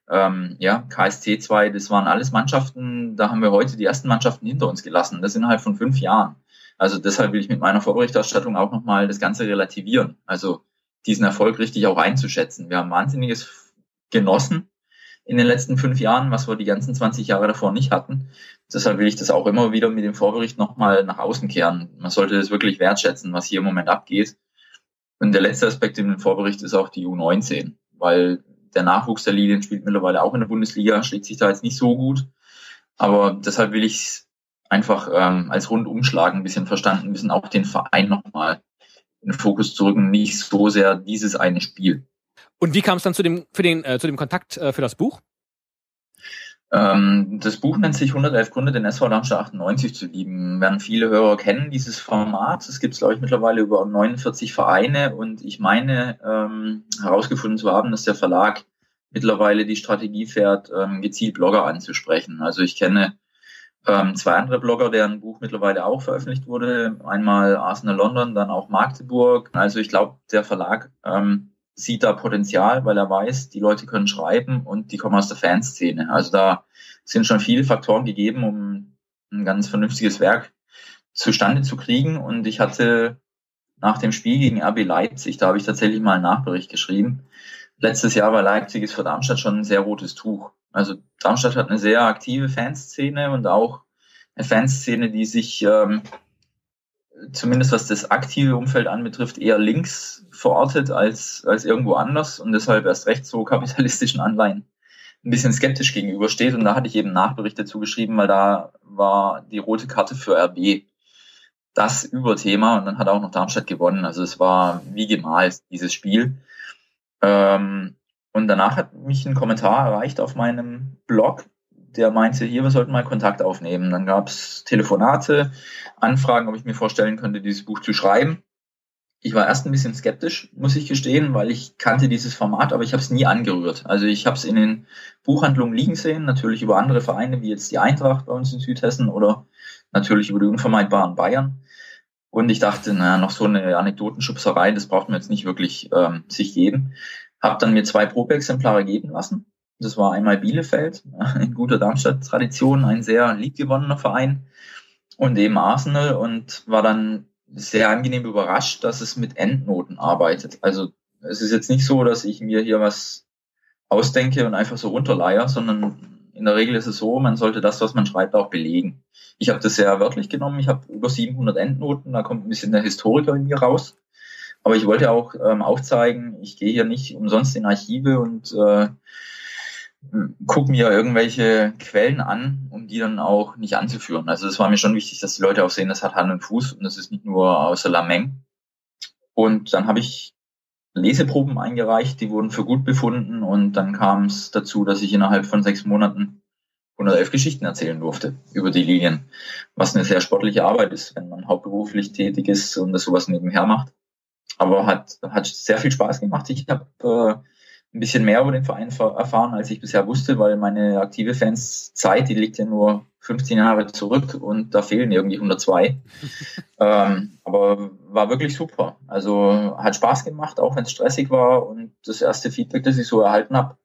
ähm, ja, KSC 2, das waren alles Mannschaften, da haben wir heute die ersten Mannschaften hinter uns gelassen. Das innerhalb von fünf Jahren. Also deshalb will ich mit meiner Vorberichterstattung auch nochmal das Ganze relativieren. Also diesen Erfolg richtig auch einzuschätzen. Wir haben wahnsinniges genossen in den letzten fünf Jahren, was wir die ganzen 20 Jahre davor nicht hatten. Deshalb will ich das auch immer wieder mit dem Vorbericht nochmal nach außen kehren. Man sollte das wirklich wertschätzen, was hier im Moment abgeht. Und der letzte Aspekt in dem Vorbericht ist auch die U19, weil der Nachwuchs der Lilien spielt mittlerweile auch in der Bundesliga, schlägt sich da jetzt nicht so gut. Aber deshalb will ich es einfach ähm, als Rundumschlag ein bisschen verstanden, bisschen auch den Verein nochmal in den Fokus zu rücken, nicht so sehr dieses eine Spiel. Und wie kam es dann zu dem, für den, äh, zu dem Kontakt äh, für das Buch? Ähm, das Buch nennt sich 111 Gründe, den SV Darmstadt 98 zu lieben. Werden viele Hörer kennen dieses Format. Es gibt, glaube ich, mittlerweile über 49 Vereine und ich meine ähm, herausgefunden zu haben, dass der Verlag mittlerweile die Strategie fährt, ähm, gezielt Blogger anzusprechen. Also ich kenne ähm, zwei andere Blogger, deren Buch mittlerweile auch veröffentlicht wurde. Einmal Arsenal London, dann auch Magdeburg. Also ich glaube, der Verlag ähm, sieht da Potenzial, weil er weiß, die Leute können schreiben und die kommen aus der Fanszene. Also da sind schon viele Faktoren gegeben, um ein ganz vernünftiges Werk zustande zu kriegen. Und ich hatte nach dem Spiel gegen RB Leipzig, da habe ich tatsächlich mal einen Nachbericht geschrieben. Letztes Jahr war Leipzig ist für Darmstadt schon ein sehr rotes Tuch. Also Darmstadt hat eine sehr aktive Fanszene und auch eine Fanszene, die sich ähm, zumindest was das aktive Umfeld anbetrifft, eher links verortet als, als irgendwo anders und deshalb erst recht so kapitalistischen Anleihen ein bisschen skeptisch gegenübersteht. Und da hatte ich eben Nachberichte zugeschrieben, weil da war die rote Karte für RB das Überthema und dann hat auch noch Darmstadt gewonnen. Also es war wie gemalt, dieses Spiel. Ähm, und danach hat mich ein Kommentar erreicht auf meinem Blog, der meinte, hier, wir sollten mal Kontakt aufnehmen. Dann gab es Telefonate, Anfragen, ob ich mir vorstellen könnte, dieses Buch zu schreiben. Ich war erst ein bisschen skeptisch, muss ich gestehen, weil ich kannte dieses Format, aber ich habe es nie angerührt. Also ich habe es in den Buchhandlungen liegen sehen, natürlich über andere Vereine wie jetzt die Eintracht bei uns in Südhessen oder natürlich über die unvermeidbaren Bayern. Und ich dachte, naja, noch so eine Anekdotenschubserei, das braucht man jetzt nicht wirklich ähm, sich geben. Hab dann mir zwei Probeexemplare geben lassen. Das war einmal Bielefeld, in guter Darmstadt-Tradition, ein sehr liebgewonnener Verein und eben Arsenal und war dann sehr angenehm überrascht, dass es mit Endnoten arbeitet. Also es ist jetzt nicht so, dass ich mir hier was ausdenke und einfach so runterleier, sondern in der Regel ist es so, man sollte das, was man schreibt, auch belegen. Ich habe das sehr wörtlich genommen. Ich habe über 700 Endnoten, da kommt ein bisschen der Historiker in mir raus. Aber ich wollte auch ähm, aufzeigen, ich gehe hier nicht umsonst in Archive und äh, gucke mir irgendwelche Quellen an, um die dann auch nicht anzuführen. Also es war mir schon wichtig, dass die Leute auch sehen, das hat Hand und Fuß und das ist nicht nur außer Lameng. Und dann habe ich Leseproben eingereicht, die wurden für gut befunden und dann kam es dazu, dass ich innerhalb von sechs Monaten 111 Geschichten erzählen durfte über die Linien, was eine sehr sportliche Arbeit ist, wenn man hauptberuflich tätig ist und das sowas nebenher macht. Aber hat, hat sehr viel Spaß gemacht. Ich habe äh, ein bisschen mehr über den Verein erfahren, als ich bisher wusste, weil meine aktive Fanszeit, die liegt ja nur 15 Jahre zurück und da fehlen irgendwie 102. ähm, aber war wirklich super. Also hat Spaß gemacht, auch wenn es stressig war und das erste Feedback, das ich so erhalten habe,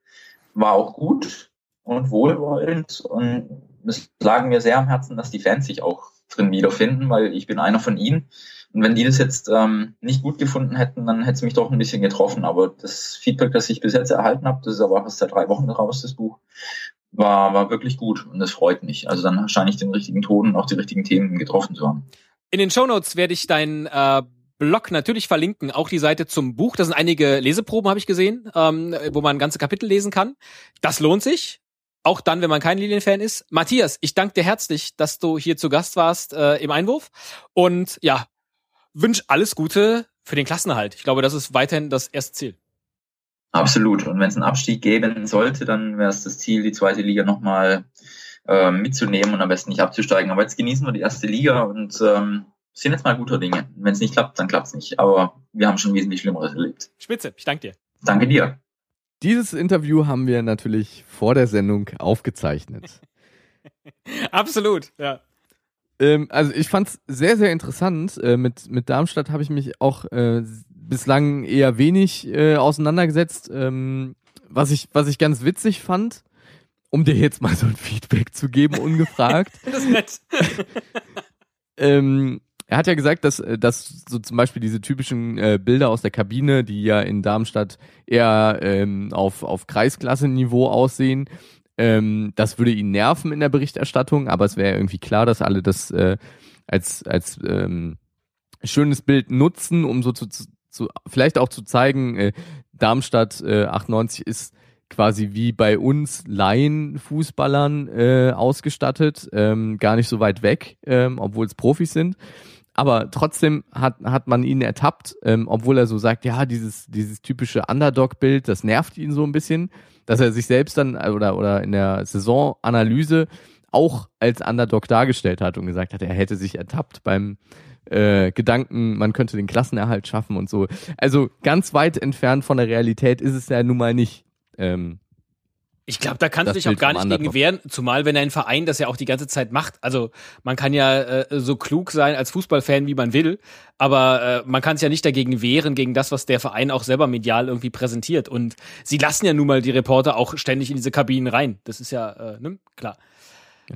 war auch gut und wohlwollend und es lag mir sehr am Herzen, dass die Fans sich auch drin wiederfinden, weil ich bin einer von ihnen und wenn die das jetzt ähm, nicht gut gefunden hätten, dann hätte es mich doch ein bisschen getroffen. Aber das Feedback, das ich bis jetzt erhalten habe, das ist aber erst seit drei Wochen raus, das Buch, war, war wirklich gut und das freut mich. Also dann scheine ich den richtigen Ton und auch die richtigen Themen getroffen zu haben. In den Shownotes werde ich deinen äh, Blog natürlich verlinken, auch die Seite zum Buch. Da sind einige Leseproben, habe ich gesehen, ähm, wo man ganze Kapitel lesen kann. Das lohnt sich. Auch dann, wenn man kein Lilienfan ist. Matthias, ich danke dir herzlich, dass du hier zu Gast warst äh, im Einwurf. Und ja, wünsche alles Gute für den Klassenerhalt. Ich glaube, das ist weiterhin das erste Ziel. Absolut. Und wenn es einen Abstieg geben sollte, dann wäre es das Ziel, die zweite Liga nochmal äh, mitzunehmen und am besten nicht abzusteigen. Aber jetzt genießen wir die erste Liga und ähm, sind jetzt mal guter Dinge. Wenn es nicht klappt, dann klappt es nicht. Aber wir haben schon wesentlich Schlimmeres erlebt. Spitze, ich danke dir. Danke dir. Dieses Interview haben wir natürlich vor der Sendung aufgezeichnet. Absolut, ja. Ähm, also ich fand es sehr, sehr interessant. Äh, mit, mit Darmstadt habe ich mich auch äh, bislang eher wenig äh, auseinandergesetzt. Ähm, was, ich, was ich ganz witzig fand, um dir jetzt mal so ein Feedback zu geben, ungefragt. das ist nett. ähm, er hat ja gesagt, dass, dass so zum Beispiel diese typischen äh, Bilder aus der Kabine, die ja in Darmstadt eher ähm, auf, auf Kreisklasse-Niveau aussehen, ähm, das würde ihn nerven in der Berichterstattung, aber es wäre irgendwie klar, dass alle das äh, als, als ähm, schönes Bild nutzen, um so zu, zu vielleicht auch zu zeigen, äh, Darmstadt äh, 98 ist quasi wie bei uns Laien-Fußballern äh, ausgestattet, ähm, gar nicht so weit weg, ähm, obwohl es Profis sind. Aber trotzdem hat, hat man ihn ertappt, ähm, obwohl er so sagt, ja, dieses, dieses typische Underdog-Bild, das nervt ihn so ein bisschen dass er sich selbst dann oder, oder in der Saisonanalyse auch als Underdog dargestellt hat und gesagt hat, er hätte sich ertappt beim äh, Gedanken, man könnte den Klassenerhalt schaffen und so. Also ganz weit entfernt von der Realität ist es ja nun mal nicht. Ähm, ich glaube, da kannst du dich auch gar nicht gegen wehren, zumal wenn ein Verein das ja auch die ganze Zeit macht. Also man kann ja äh, so klug sein als Fußballfan, wie man will, aber äh, man kann es ja nicht dagegen wehren, gegen das, was der Verein auch selber medial irgendwie präsentiert. Und sie lassen ja nun mal die Reporter auch ständig in diese Kabinen rein. Das ist ja, äh, ne? klar.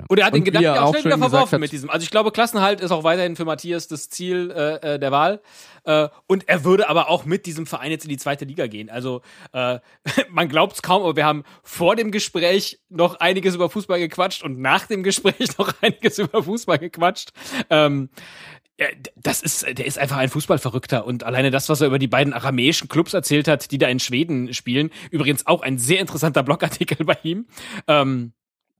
Und er hat den Und wie Gedanken auch auch schnell schon wieder verworfen mit diesem. Also ich glaube, Klassenhalt ist auch weiterhin für Matthias das Ziel äh, äh, der Wahl. Äh, und er würde aber auch mit diesem Verein jetzt in die zweite Liga gehen. Also äh, man glaubt es kaum, aber wir haben vor dem Gespräch noch einiges über Fußball gequatscht und nach dem Gespräch noch einiges über Fußball gequatscht. Ähm, das ist, der ist einfach ein Fußballverrückter und alleine das, was er über die beiden aramäischen Clubs erzählt hat, die da in Schweden spielen, übrigens auch ein sehr interessanter Blogartikel bei ihm. Ähm,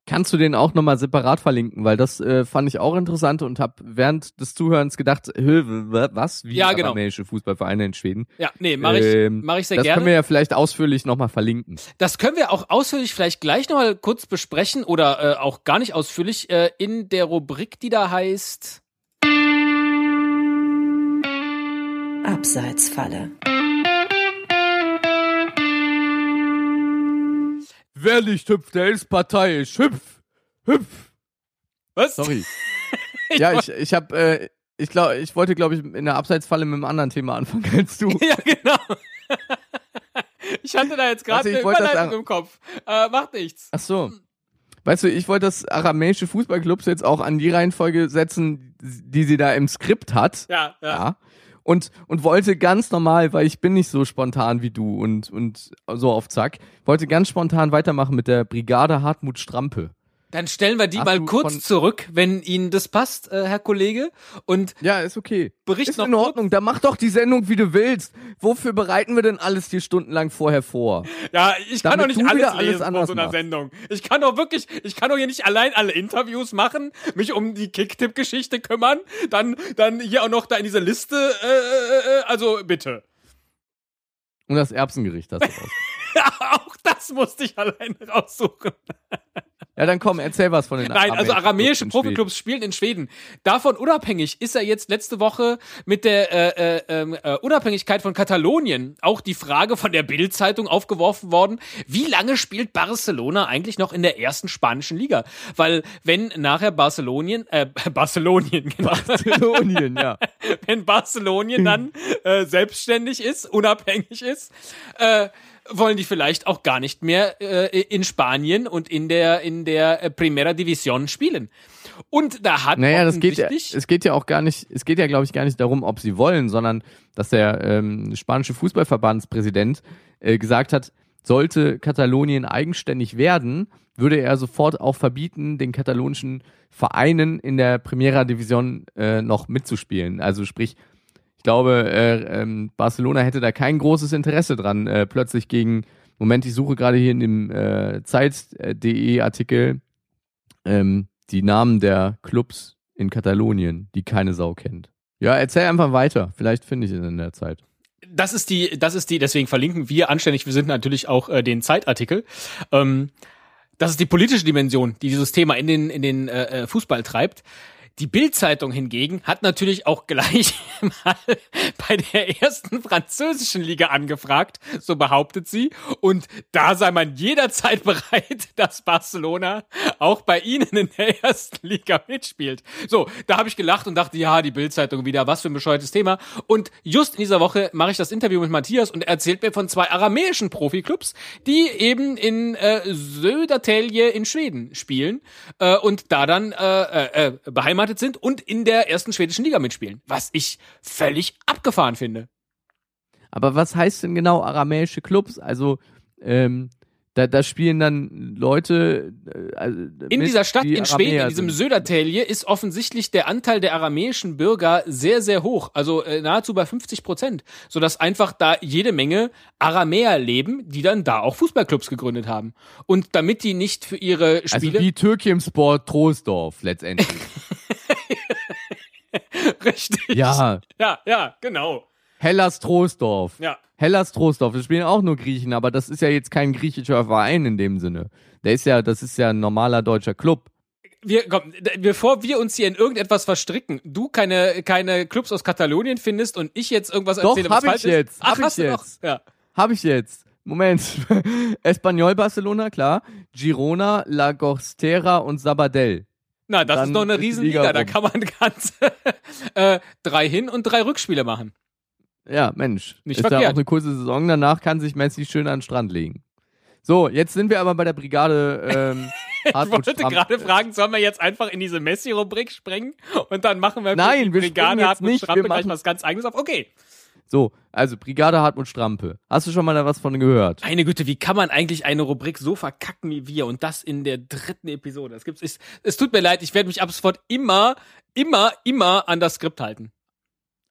Kannst du den auch nochmal separat verlinken, weil das äh, fand ich auch interessant und habe während des Zuhörens gedacht, was? Wie Ja, genau. aramäische Fußballvereine in Schweden? ja, nee, mache ich, Ähm, mach ich sehr das gerne. können wir ja vielleicht ausführlich nochmal verlinken. Das können wir auch ausführlich vielleicht gleich nochmal kurz besprechen oder äh, auch gar nicht ausführlich äh, in der Rubrik, die da heißt. Abseitsfalle. Wer nicht hüpft, der ist parteiisch. Hüpf, hüpf. Was? Sorry. ja, ich, ich habe, äh, ich glaube, ich wollte, glaube ich, in der Abseitsfalle mit einem anderen Thema anfangen als du. ja, genau. ich hatte da jetzt gerade Also, eine Überleitung im Kopf. Äh, macht nichts. Ach so. Weißt du, ich wollte das aramäische Fußballclubs jetzt auch an die Reihenfolge setzen, die sie da im Skript hat. Ja, ja. Ja. Und, und wollte ganz normal, weil ich bin nicht so spontan wie du und, und so auf Zack, wollte ganz spontan weitermachen mit der Brigade Hartmut Strampe. Dann stellen wir die mal kurz zurück, wenn Ihnen das passt, äh, Herr Kollege. Und Ja, ist okay. Bericht ist noch in Ordnung, da mach doch die Sendung, wie du willst. Wofür bereiten wir denn alles dir stundenlang vorher vor? ja, ich kann Damit doch nicht alles alles lesen von anders so einer machst. Sendung. Ich kann doch wirklich, ich kann doch hier nicht allein alle Interviews machen, mich um die Kicktipp-Geschichte kümmern, dann, dann hier auch noch da in diese Liste, äh, äh, äh, also bitte. Und das Erbsengericht hast du raus. auch das musste ich alleine raussuchen. Ja, dann komm, erzähl was von den Nein, also aramäische. Profiklubs spielen in Schweden. Davon unabhängig ist er jetzt letzte Woche mit der äh, äh, ähm, äh, Unabhängigkeit von Katalonien auch die Frage von der Bild-Zeitung aufgeworfen worden, wie lange spielt Barcelona eigentlich noch in der ersten spanischen Liga? Weil wenn nachher Barcelonien, äh, Barcelonien, genau, Katalonien, ja. wenn Barcelonien dann äh, selbstständig ist, unabhängig ist, äh, wollen die vielleicht auch gar nicht mehr äh, in Spanien und in der in der äh, Primera División spielen. Und da hat Naja, das geht ja, es geht ja auch gar nicht, es geht ja, glaube ich, gar nicht darum, ob sie wollen, sondern dass der ähm, spanische Fußballverbandspräsident äh, gesagt hat, sollte Katalonien eigenständig werden, würde er sofort auch verbieten, den katalonischen Vereinen in der Primera Division äh, noch mitzuspielen. Also sprich, ich glaube, äh, ähm, Barcelona hätte da kein großes Interesse dran, äh, plötzlich gegen, Moment, ich suche gerade hier in dem äh, Zeit.de Artikel ähm, die Namen der Clubs in Katalonien, die keine Sau kennt. Ja, erzähl einfach weiter. Vielleicht finde ich es in der Zeit. das ist die, das ist die, deswegen verlinken wir anständig, wir sind natürlich auch äh, den Zeitartikel. Ähm, das ist die politische Dimension, die dieses Thema in den, in den äh, äh, Fußball treibt. Die Bild-Zeitung hingegen hat natürlich auch gleich mal bei der ersten französischen Liga angefragt, so behauptet sie. Und da sei man jederzeit bereit, dass Barcelona auch bei ihnen in der ersten Liga mitspielt. So, da habe ich gelacht und dachte, ja, die Bild-Zeitung wieder, was für ein bescheuertes Thema. Und just in dieser Woche mache ich das Interview mit Matthias und er erzählt mir von zwei aramäischen Profiklubs, die eben in äh, Södertälje in Schweden spielen äh, und da dann äh, äh, äh, beheimatet sind und in der ersten schwedischen Liga mitspielen. Was ich völlig abgefahren finde. Aber was heißt denn genau aramäische Clubs? Also, ähm, da, da spielen dann Leute. Äh, also In mit, dieser Stadt die in Schweden, in diesem. Södertälje, ist offensichtlich der Anteil der aramäischen Bürger sehr, sehr hoch. Also äh, nahezu bei 50 Prozent. Sodass einfach da jede Menge Aramäer leben, die dann da auch Fußballclubs gegründet haben. Und damit die nicht für ihre Also Spiele. wie Türkimsport Troisdorf letztendlich. richtig. ja, Ja, ja, genau. Hellas Troisdorf. Ja. Hellas Troisdorf, das spielen auch nur Griechen, aber das ist ja jetzt kein griechischer Verein in dem Sinne. Der ist ja, das ist ja ein normaler deutscher Club. Wir, komm, bevor wir uns hier in irgendetwas verstricken, du keine, keine Clubs aus Katalonien findest und ich jetzt irgendwas Doch, erzähle, was hab ich falsch jetzt, ist. Ach, hab ich hast du noch? jetzt. Ja. Habe ich jetzt. Moment. Espanyol Barcelona, klar. Girona, Lagostera und Sabadell. Na, das ist doch eine Riesenliga. Liga Da kann man ganz äh, drei Hin- und drei Rückspiele machen. Ja, Mensch. Nicht ist verkehrt. auch eine kurze Saison. Danach kann sich Messi schön an den Strand legen. So, jetzt sind wir aber bei der Brigade ähm, Ich wollte gerade fragen, sollen wir jetzt einfach in diese Messi-Rubrik springen und dann machen wir Nein, die wir Brigade Hartmut nicht, wir gleich was ganz eigenes auf? Okay. So, also Brigade Hartmut Strampe. Hast du schon mal da was von gehört? Meine Güte, wie kann man eigentlich eine Rubrik so verkacken wie wir und das in der dritten Episode? Es gibt's, es, es tut mir leid, ich werde mich ab sofort immer, immer, immer an das Skript halten.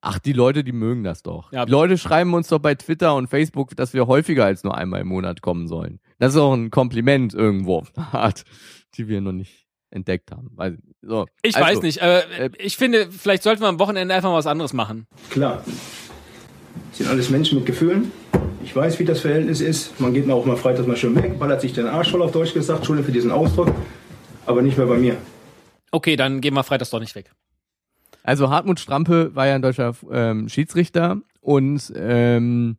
Ach, die Leute, die mögen das doch. Ja. Die Leute schreiben uns doch bei Twitter und Facebook, dass wir häufiger als nur einmal im Monat kommen sollen. Das ist auch ein Kompliment irgendwo auf eine Art, die wir noch nicht entdeckt haben. Weiß ich nicht. So, Ich also, weiß nicht, äh, äh, ich finde, vielleicht sollten wir am Wochenende einfach mal was anderes machen. Klar, sind alles Menschen mit Gefühlen. Ich weiß, wie das Verhältnis ist. Man geht auch mal freitags mal schön weg, ballert sich den Arsch voll auf Deutsch gesagt. Entschuldigung für diesen Ausdruck, aber nicht mehr bei mir. Okay, dann gehen wir freitags doch nicht weg. Also Hartmut Strampe war ja ein deutscher ähm, Schiedsrichter und ähm,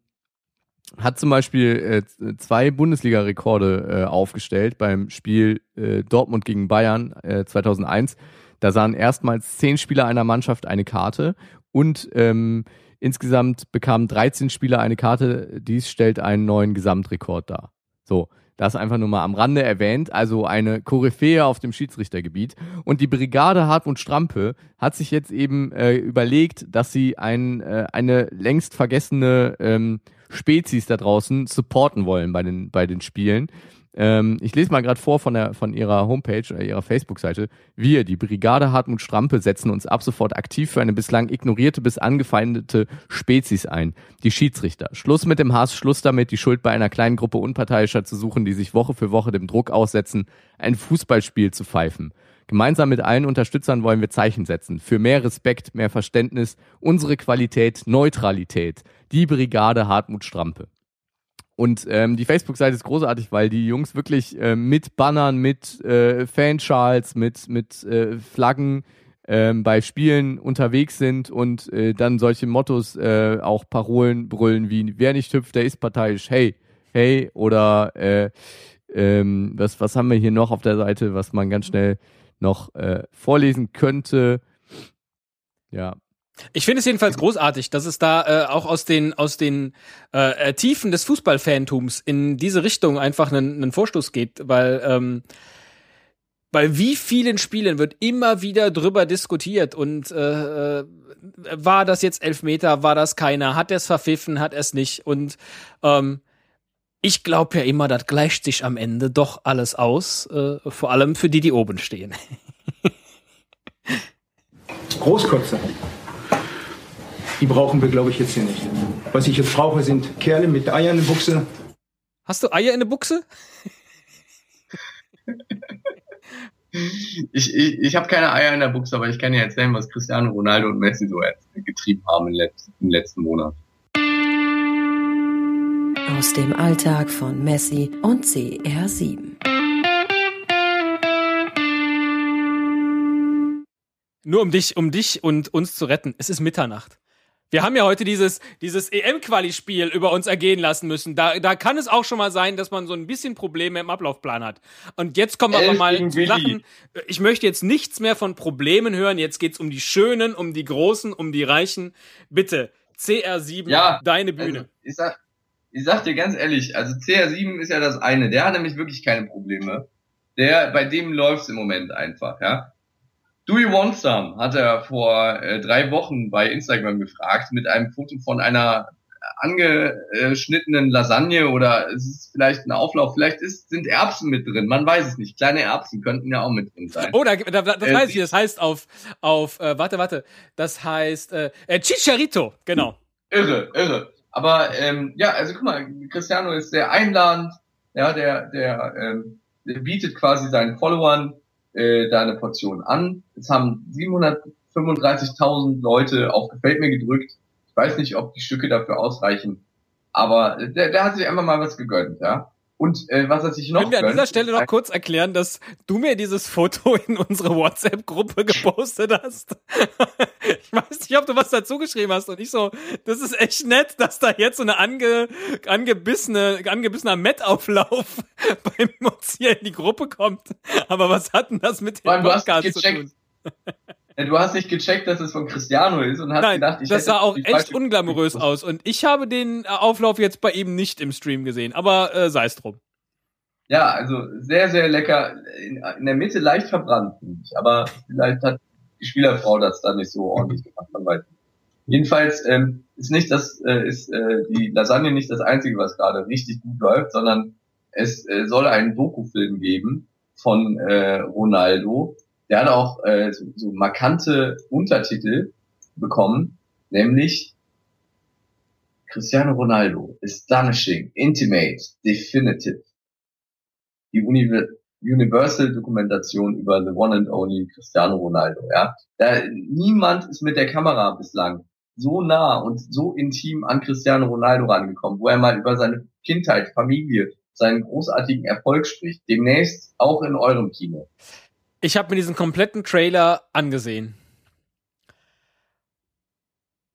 hat zum Beispiel äh, zwei Bundesliga-Rekorde äh, aufgestellt beim Spiel äh, Dortmund gegen Bayern äh, 2001. Da sahen erstmals zehn Spieler einer Mannschaft eine Karte und ähm, insgesamt bekamen 13 Spieler eine Karte. Dies stellt einen neuen Gesamtrekord dar. So, das einfach nur mal am Rande erwähnt. Also eine Koryphäe auf dem Schiedsrichtergebiet. Und die Brigade Hartmut Strampe hat sich jetzt eben äh, überlegt, dass sie ein, äh, eine längst vergessene ähm, Spezies da draußen supporten wollen bei den, bei den Spielen. Ähm, ich lese mal gerade vor von, der, von ihrer Homepage oder ihrer Facebook-Seite. Wir, die Brigade Hartmut Strampe, setzen uns ab sofort aktiv für eine bislang ignorierte bis angefeindete Spezies ein. Die Schiedsrichter. Schluss mit dem Hass, Schluss damit, die Schuld bei einer kleinen Gruppe Unparteiischer zu suchen, die sich Woche für Woche dem Druck aussetzen, ein Fußballspiel zu pfeifen. Gemeinsam mit allen Unterstützern wollen wir Zeichen setzen. Für mehr Respekt, mehr Verständnis, unsere Qualität, Neutralität. Die Brigade Hartmut Strampe. Und ähm, die Facebook-Seite ist großartig, weil die Jungs wirklich äh, mit Bannern, mit äh, Fanschals, mit, mit äh, Flaggen ähm, bei Spielen unterwegs sind und äh, dann solche Mottos, äh, auch Parolen brüllen wie wer nicht hüpft, der ist parteiisch, hey, hey, oder äh, ähm, was, was haben wir hier noch auf der Seite, was man ganz schnell noch äh, vorlesen könnte. Ja, Ich finde es jedenfalls großartig, dass es da äh, auch aus den aus den äh, äh, Tiefen des Fußballfantums in diese Richtung einfach einen, einen Vorstoß geht, weil ähm, bei wie vielen Spielen wird immer wieder drüber diskutiert und äh, äh, war das jetzt Elfmeter, war das keiner, hat er es verpfiffen, hat er es nicht und ähm, ich glaube ja immer, das gleicht sich am Ende doch alles aus, äh, vor allem für die, die oben stehen. Großkotzer. Die brauchen wir, glaube ich, jetzt hier nicht. Was ich jetzt brauche, sind Kerle mit Eiern in der Buchse. Hast du Eier in der Buchse? Ich, ich, ich habe keine Eier in der Buchse, aber ich kann dir erzählen, was Cristiano Ronaldo und Messi so getrieben haben im letzten, im letzten Monat. Aus dem Alltag von Messi und CR7. Nur um dich, um dich und uns zu retten. Es ist Mitternacht. Wir haben ja heute dieses, dieses EM-Quali-Spiel über uns ergehen lassen müssen. Da, da kann es auch schon mal sein, dass man so ein bisschen Probleme im Ablaufplan hat. Und jetzt kommen wir aber mal zu. Sachen. Ich möchte jetzt nichts mehr von Problemen hören. Jetzt geht's um die Schönen, um die Großen, um die Reichen. Bitte, CR7, Ja, deine Bühne. Also, ich, sag, ich sag dir ganz ehrlich, also CR7 ist ja das eine. Der hat nämlich wirklich keine Probleme. Der, bei dem läuft's im Moment einfach, ja. Do you want some? Hat er vor äh, drei Wochen bei Instagram gefragt mit einem Foto von einer angeschnittenen Lasagne oder es ist vielleicht ein Auflauf, vielleicht ist, sind Erbsen mit drin, man weiß es nicht. Kleine Erbsen könnten ja auch mit drin sein. Oh, da, da, das Äh, weiß ich, das heißt auf, auf, äh, warte, warte, das heißt, äh, äh, Chicharito, genau. Irre, irre. Aber ähm, ja, also guck mal, Cristiano ist sehr einladend, ja, der, der, ähm, der bietet quasi seinen Followern äh, da eine Portion an. Es haben 735.000 Leute auf Gefällt mir gedrückt. Ich weiß nicht, ob die Stücke dafür ausreichen, aber der, der hat sich einfach mal was gegönnt, ja. Und äh, was er sich noch Können wir an dieser Stelle noch kurz erklären, dass du mir dieses Foto in unsere WhatsApp-Gruppe gepostet hast? ich weiß nicht, ob du was dazu geschrieben hast und ich so, das ist echt nett, dass da jetzt so eine ange, angebissene, angebissener Met-Auflauf beim uns hier in die Gruppe kommt. Aber was hat denn das mit dem Podcast zu tun? Ja, du hast nicht gecheckt, dass es von Cristiano ist und hast Nein, gedacht, ich das sah auch echt unglamourös aus und ich habe den äh, Auflauf jetzt bei ihm nicht im Stream gesehen, aber äh, sei es drum. Ja, also sehr, sehr lecker. In, in der Mitte leicht verbrannt. Aber vielleicht hat die Spielerfrau das dann nicht so ordentlich gemacht. Man weiß. Jedenfalls ähm, ist nicht das, äh, ist äh, die Lasagne nicht das Einzige, was gerade richtig gut läuft, sondern es äh, soll einen Dokufilm geben von äh, Ronaldo. Der hat auch äh, so, markante Untertitel bekommen, nämlich Cristiano Ronaldo, Astonishing, Intimate, Definitive. Die Univer Universal-Dokumentation über The One and Only Cristiano Ronaldo. Ja, da, niemand ist mit der Kamera bislang so nah und so intim an Cristiano Ronaldo rangekommen, wo er mal über seine Kindheit, Familie, seinen großartigen Erfolg spricht. Demnächst auch in eurem Kino. Ich habe mir diesen kompletten Trailer angesehen.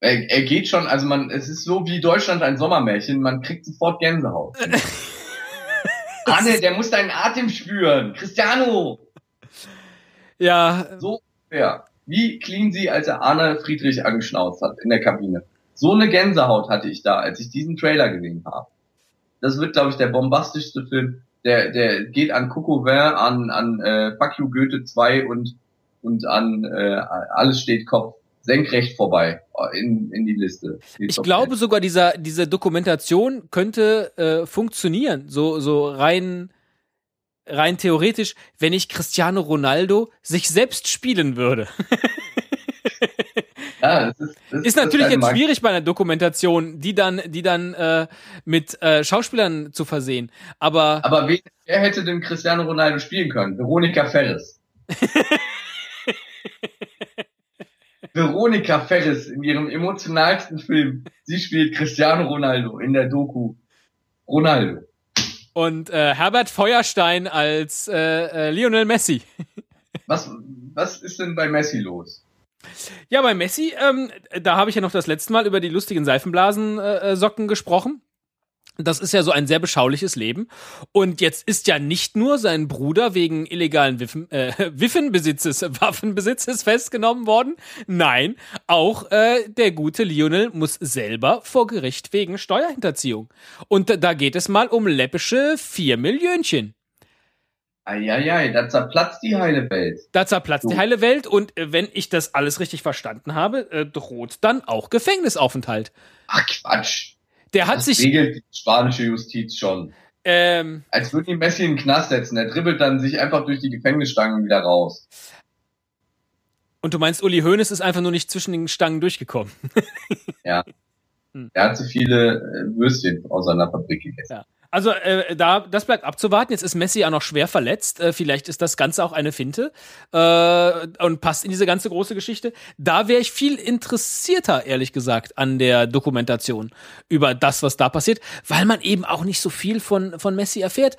Er, er geht schon, also man, es ist so wie Deutschland ein Sommermärchen, man kriegt sofort Gänsehaut. Anne, der muss deinen Atem spüren. Cristiano! Ja, So, ja. Wie clean sie, als er Arne Friedrich angeschnauzt hat in der Kabine. So eine Gänsehaut hatte ich da, als ich diesen Trailer gesehen habe. Das wird, glaube ich, der bombastischste Film. Der, der geht an Coco Vin, an, an äh, Fuck You Goethe 2 und, und an äh, Alles steht Kopf senkrecht vorbei äh, in, in die Liste. Die ich glaube 10. sogar, dieser, diese Dokumentation könnte äh, funktionieren, so, so rein, rein theoretisch, wenn ich Cristiano Ronaldo sich selbst spielen würde. ja, das ist, das Ist natürlich halt jetzt schwierig bei einer Dokumentation, die dann, die dann äh, mit äh, Schauspielern zu versehen. Aber Aber wer, wer hätte denn Cristiano Ronaldo spielen können? Veronika Ferres. Veronika Ferres in ihrem emotionalsten Film. Sie spielt Cristiano Ronaldo in der Doku Ronaldo. und äh, Herbert Feuerstein als äh, äh, Lionel Messi. Was, was ist denn bei Messi los? Ja, bei Messi, ähm, da habe ich ja noch das letzte Mal über die lustigen Seifenblasen-Socken äh, Socken gesprochen. Das ist ja so ein sehr beschauliches Leben. Und jetzt ist ja nicht nur sein Bruder wegen illegalen Wiffen, äh, Wiffenbesitzes, Waffenbesitzes festgenommen worden. Nein, auch äh, der gute Lionel muss selber vor Gericht wegen Steuerhinterziehung. Und da geht es mal um läppische vier Millionchen. Eieiei, da zerplatzt die heile Welt. Da zerplatzt die So. heile Welt und äh, wenn ich das alles richtig verstanden habe, äh, droht dann auch Gefängnisaufenthalt. Ach Quatsch. Der hat das sich, regelt die spanische Justiz schon. ähm, Als würden die Messi in den Knast setzen. Der dribbelt dann sich einfach durch die Gefängnisstangen wieder raus. und du meinst, Uli Hoeneß ist einfach nur nicht zwischen den Stangen durchgekommen. Er hat zu viele äh, Würstchen aus seiner Fabrik gegessen. Also äh, da, das bleibt abzuwarten. Jetzt ist Messi ja noch schwer verletzt. Äh, vielleicht ist das Ganze auch eine Finte äh, und passt in diese ganze große Geschichte. Da wäre ich viel interessierter, ehrlich gesagt, an der Dokumentation über das, was da passiert, weil man eben auch nicht so viel von von Messi erfährt,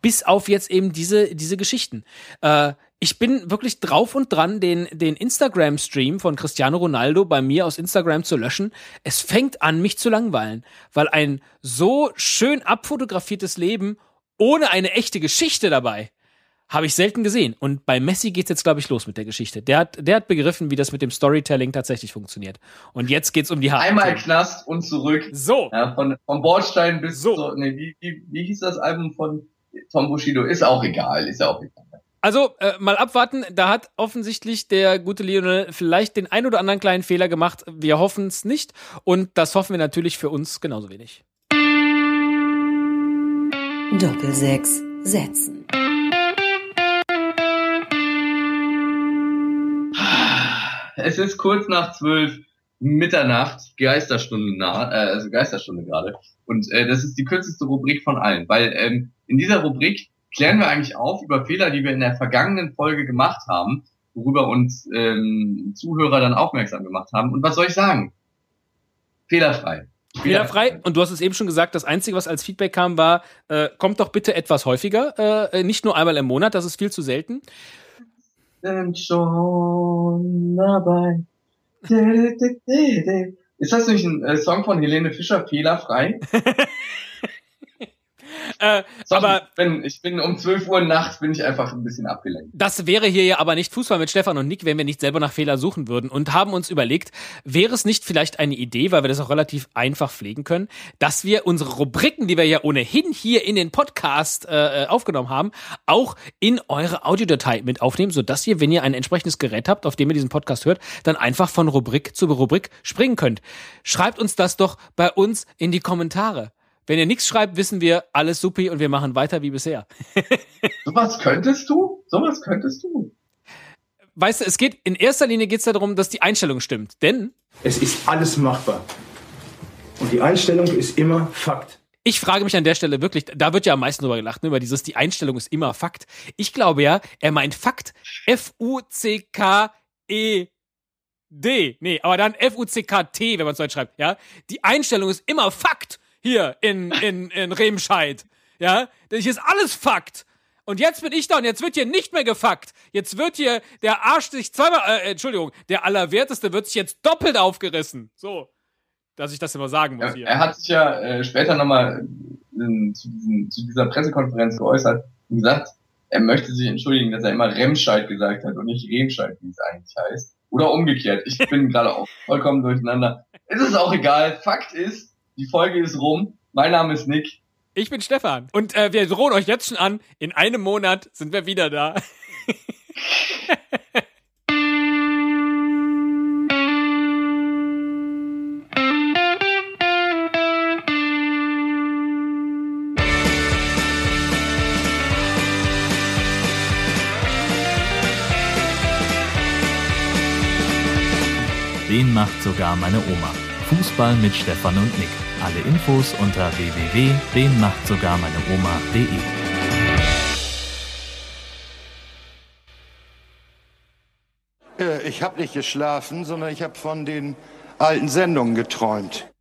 bis auf jetzt eben diese diese Geschichten. Äh, ich bin wirklich drauf und dran, den, den Instagram-Stream von Cristiano Ronaldo bei mir aus Instagram zu löschen. Es fängt an, mich zu langweilen, weil ein so schön abfotografiertes Leben ohne eine echte Geschichte dabei habe ich selten gesehen. Und bei Messi geht's jetzt, glaube ich, los mit der Geschichte. Der hat, der hat begriffen, wie das mit dem Storytelling tatsächlich funktioniert. Und jetzt geht's um die harten Einmal. Knast und zurück. So, Ja, von, vom Bordstein bis So. so. nee, wie, wie, wie hieß das Album von Tom Bushido? Ist auch egal, ist ja auch egal. Also, äh, mal abwarten. Da hat offensichtlich der gute Lionel vielleicht den ein oder anderen kleinen Fehler gemacht. Wir hoffen es nicht. Und das hoffen wir natürlich für uns genauso wenig. Doppelsechs Sätzen. Es ist kurz nach zwölf Mitternacht, Geisterstunde nah, äh, also Geisterstunde gerade. Und äh, das ist die kürzeste Rubrik von allen, weil ähm, in dieser Rubrik klären wir eigentlich auf über Fehler, die wir in der vergangenen Folge gemacht haben, worüber uns ähm, Zuhörer dann aufmerksam gemacht haben. Und was soll ich sagen? Fehlerfrei. Fehlerfrei. Und du hast es eben schon gesagt, das Einzige, was als Feedback kam, war, äh, kommt doch bitte etwas häufiger. Äh, nicht nur einmal im Monat, das ist viel zu selten. Sind schon dabei. Ist das nicht ein äh, Song von Helene Fischer, Fehlerfrei? Äh, Sorry, aber ich bin, ich bin um 12 Uhr nachts bin ich einfach ein bisschen abgelenkt. Das wäre hier ja aber nicht Fußball mit Stefan und Nick, wenn wir nicht selber nach Fehler suchen würden und haben uns überlegt, wäre es nicht vielleicht eine Idee, weil wir das auch relativ einfach pflegen können, dass wir unsere Rubriken, die wir ja ohnehin hier in den Podcast äh, aufgenommen haben, auch in eure Audiodatei mit aufnehmen, sodass ihr, wenn ihr ein entsprechendes Gerät habt, auf dem ihr diesen Podcast hört, dann einfach von Rubrik zu Rubrik springen könnt. Schreibt uns das doch bei uns in die Kommentare. Wenn ihr nichts schreibt, wissen wir, alles supi und wir machen weiter wie bisher. Sowas könntest du? Sowas könntest du? Weißt du, es geht, in erster Linie geht es darum, dass die Einstellung stimmt. Denn Es ist alles machbar. Und die Einstellung ist immer Fakt. ich frage mich an der Stelle wirklich, da wird ja am meisten drüber gelacht, ne, über dieses, die Einstellung ist immer Fakt. Ich glaube ja, er meint Fakt. F-U-C-K-E-D. Nee, aber dann F-U-C-K-T, wenn man es so schreibt, ja. Die Einstellung ist immer Fakt hier in, in, in Remscheid. Ja, hier ist alles Fakt. Und jetzt bin ich da und jetzt wird hier nicht mehr gefuckt. Jetzt wird hier der Arsch sich zweimal, äh, Entschuldigung, der Allerwerteste wird sich jetzt doppelt aufgerissen. So. Dass ich das immer sagen muss Er, hier. er hat sich ja äh, später nochmal zu, diesem- zu dieser Pressekonferenz geäußert und gesagt, er möchte sich entschuldigen, dass er immer Remscheid gesagt hat und nicht Remscheid, wie es eigentlich heißt. Oder umgekehrt. Ich bin gerade auch vollkommen durcheinander. Es ist auch egal. Fakt ist, die Folge ist rum. Mein Name ist Nick. Ich bin Stefan. Und äh, wir drohen euch jetzt schon an, in einem Monat sind wir wieder da. Den macht sogar meine Oma. Fußball mit Stefan und Nick. Alle Infos unter www.denmachtsogarmeineoma.de. Äh, Ich habe nicht geschlafen, sondern ich habe von den alten Sendungen geträumt.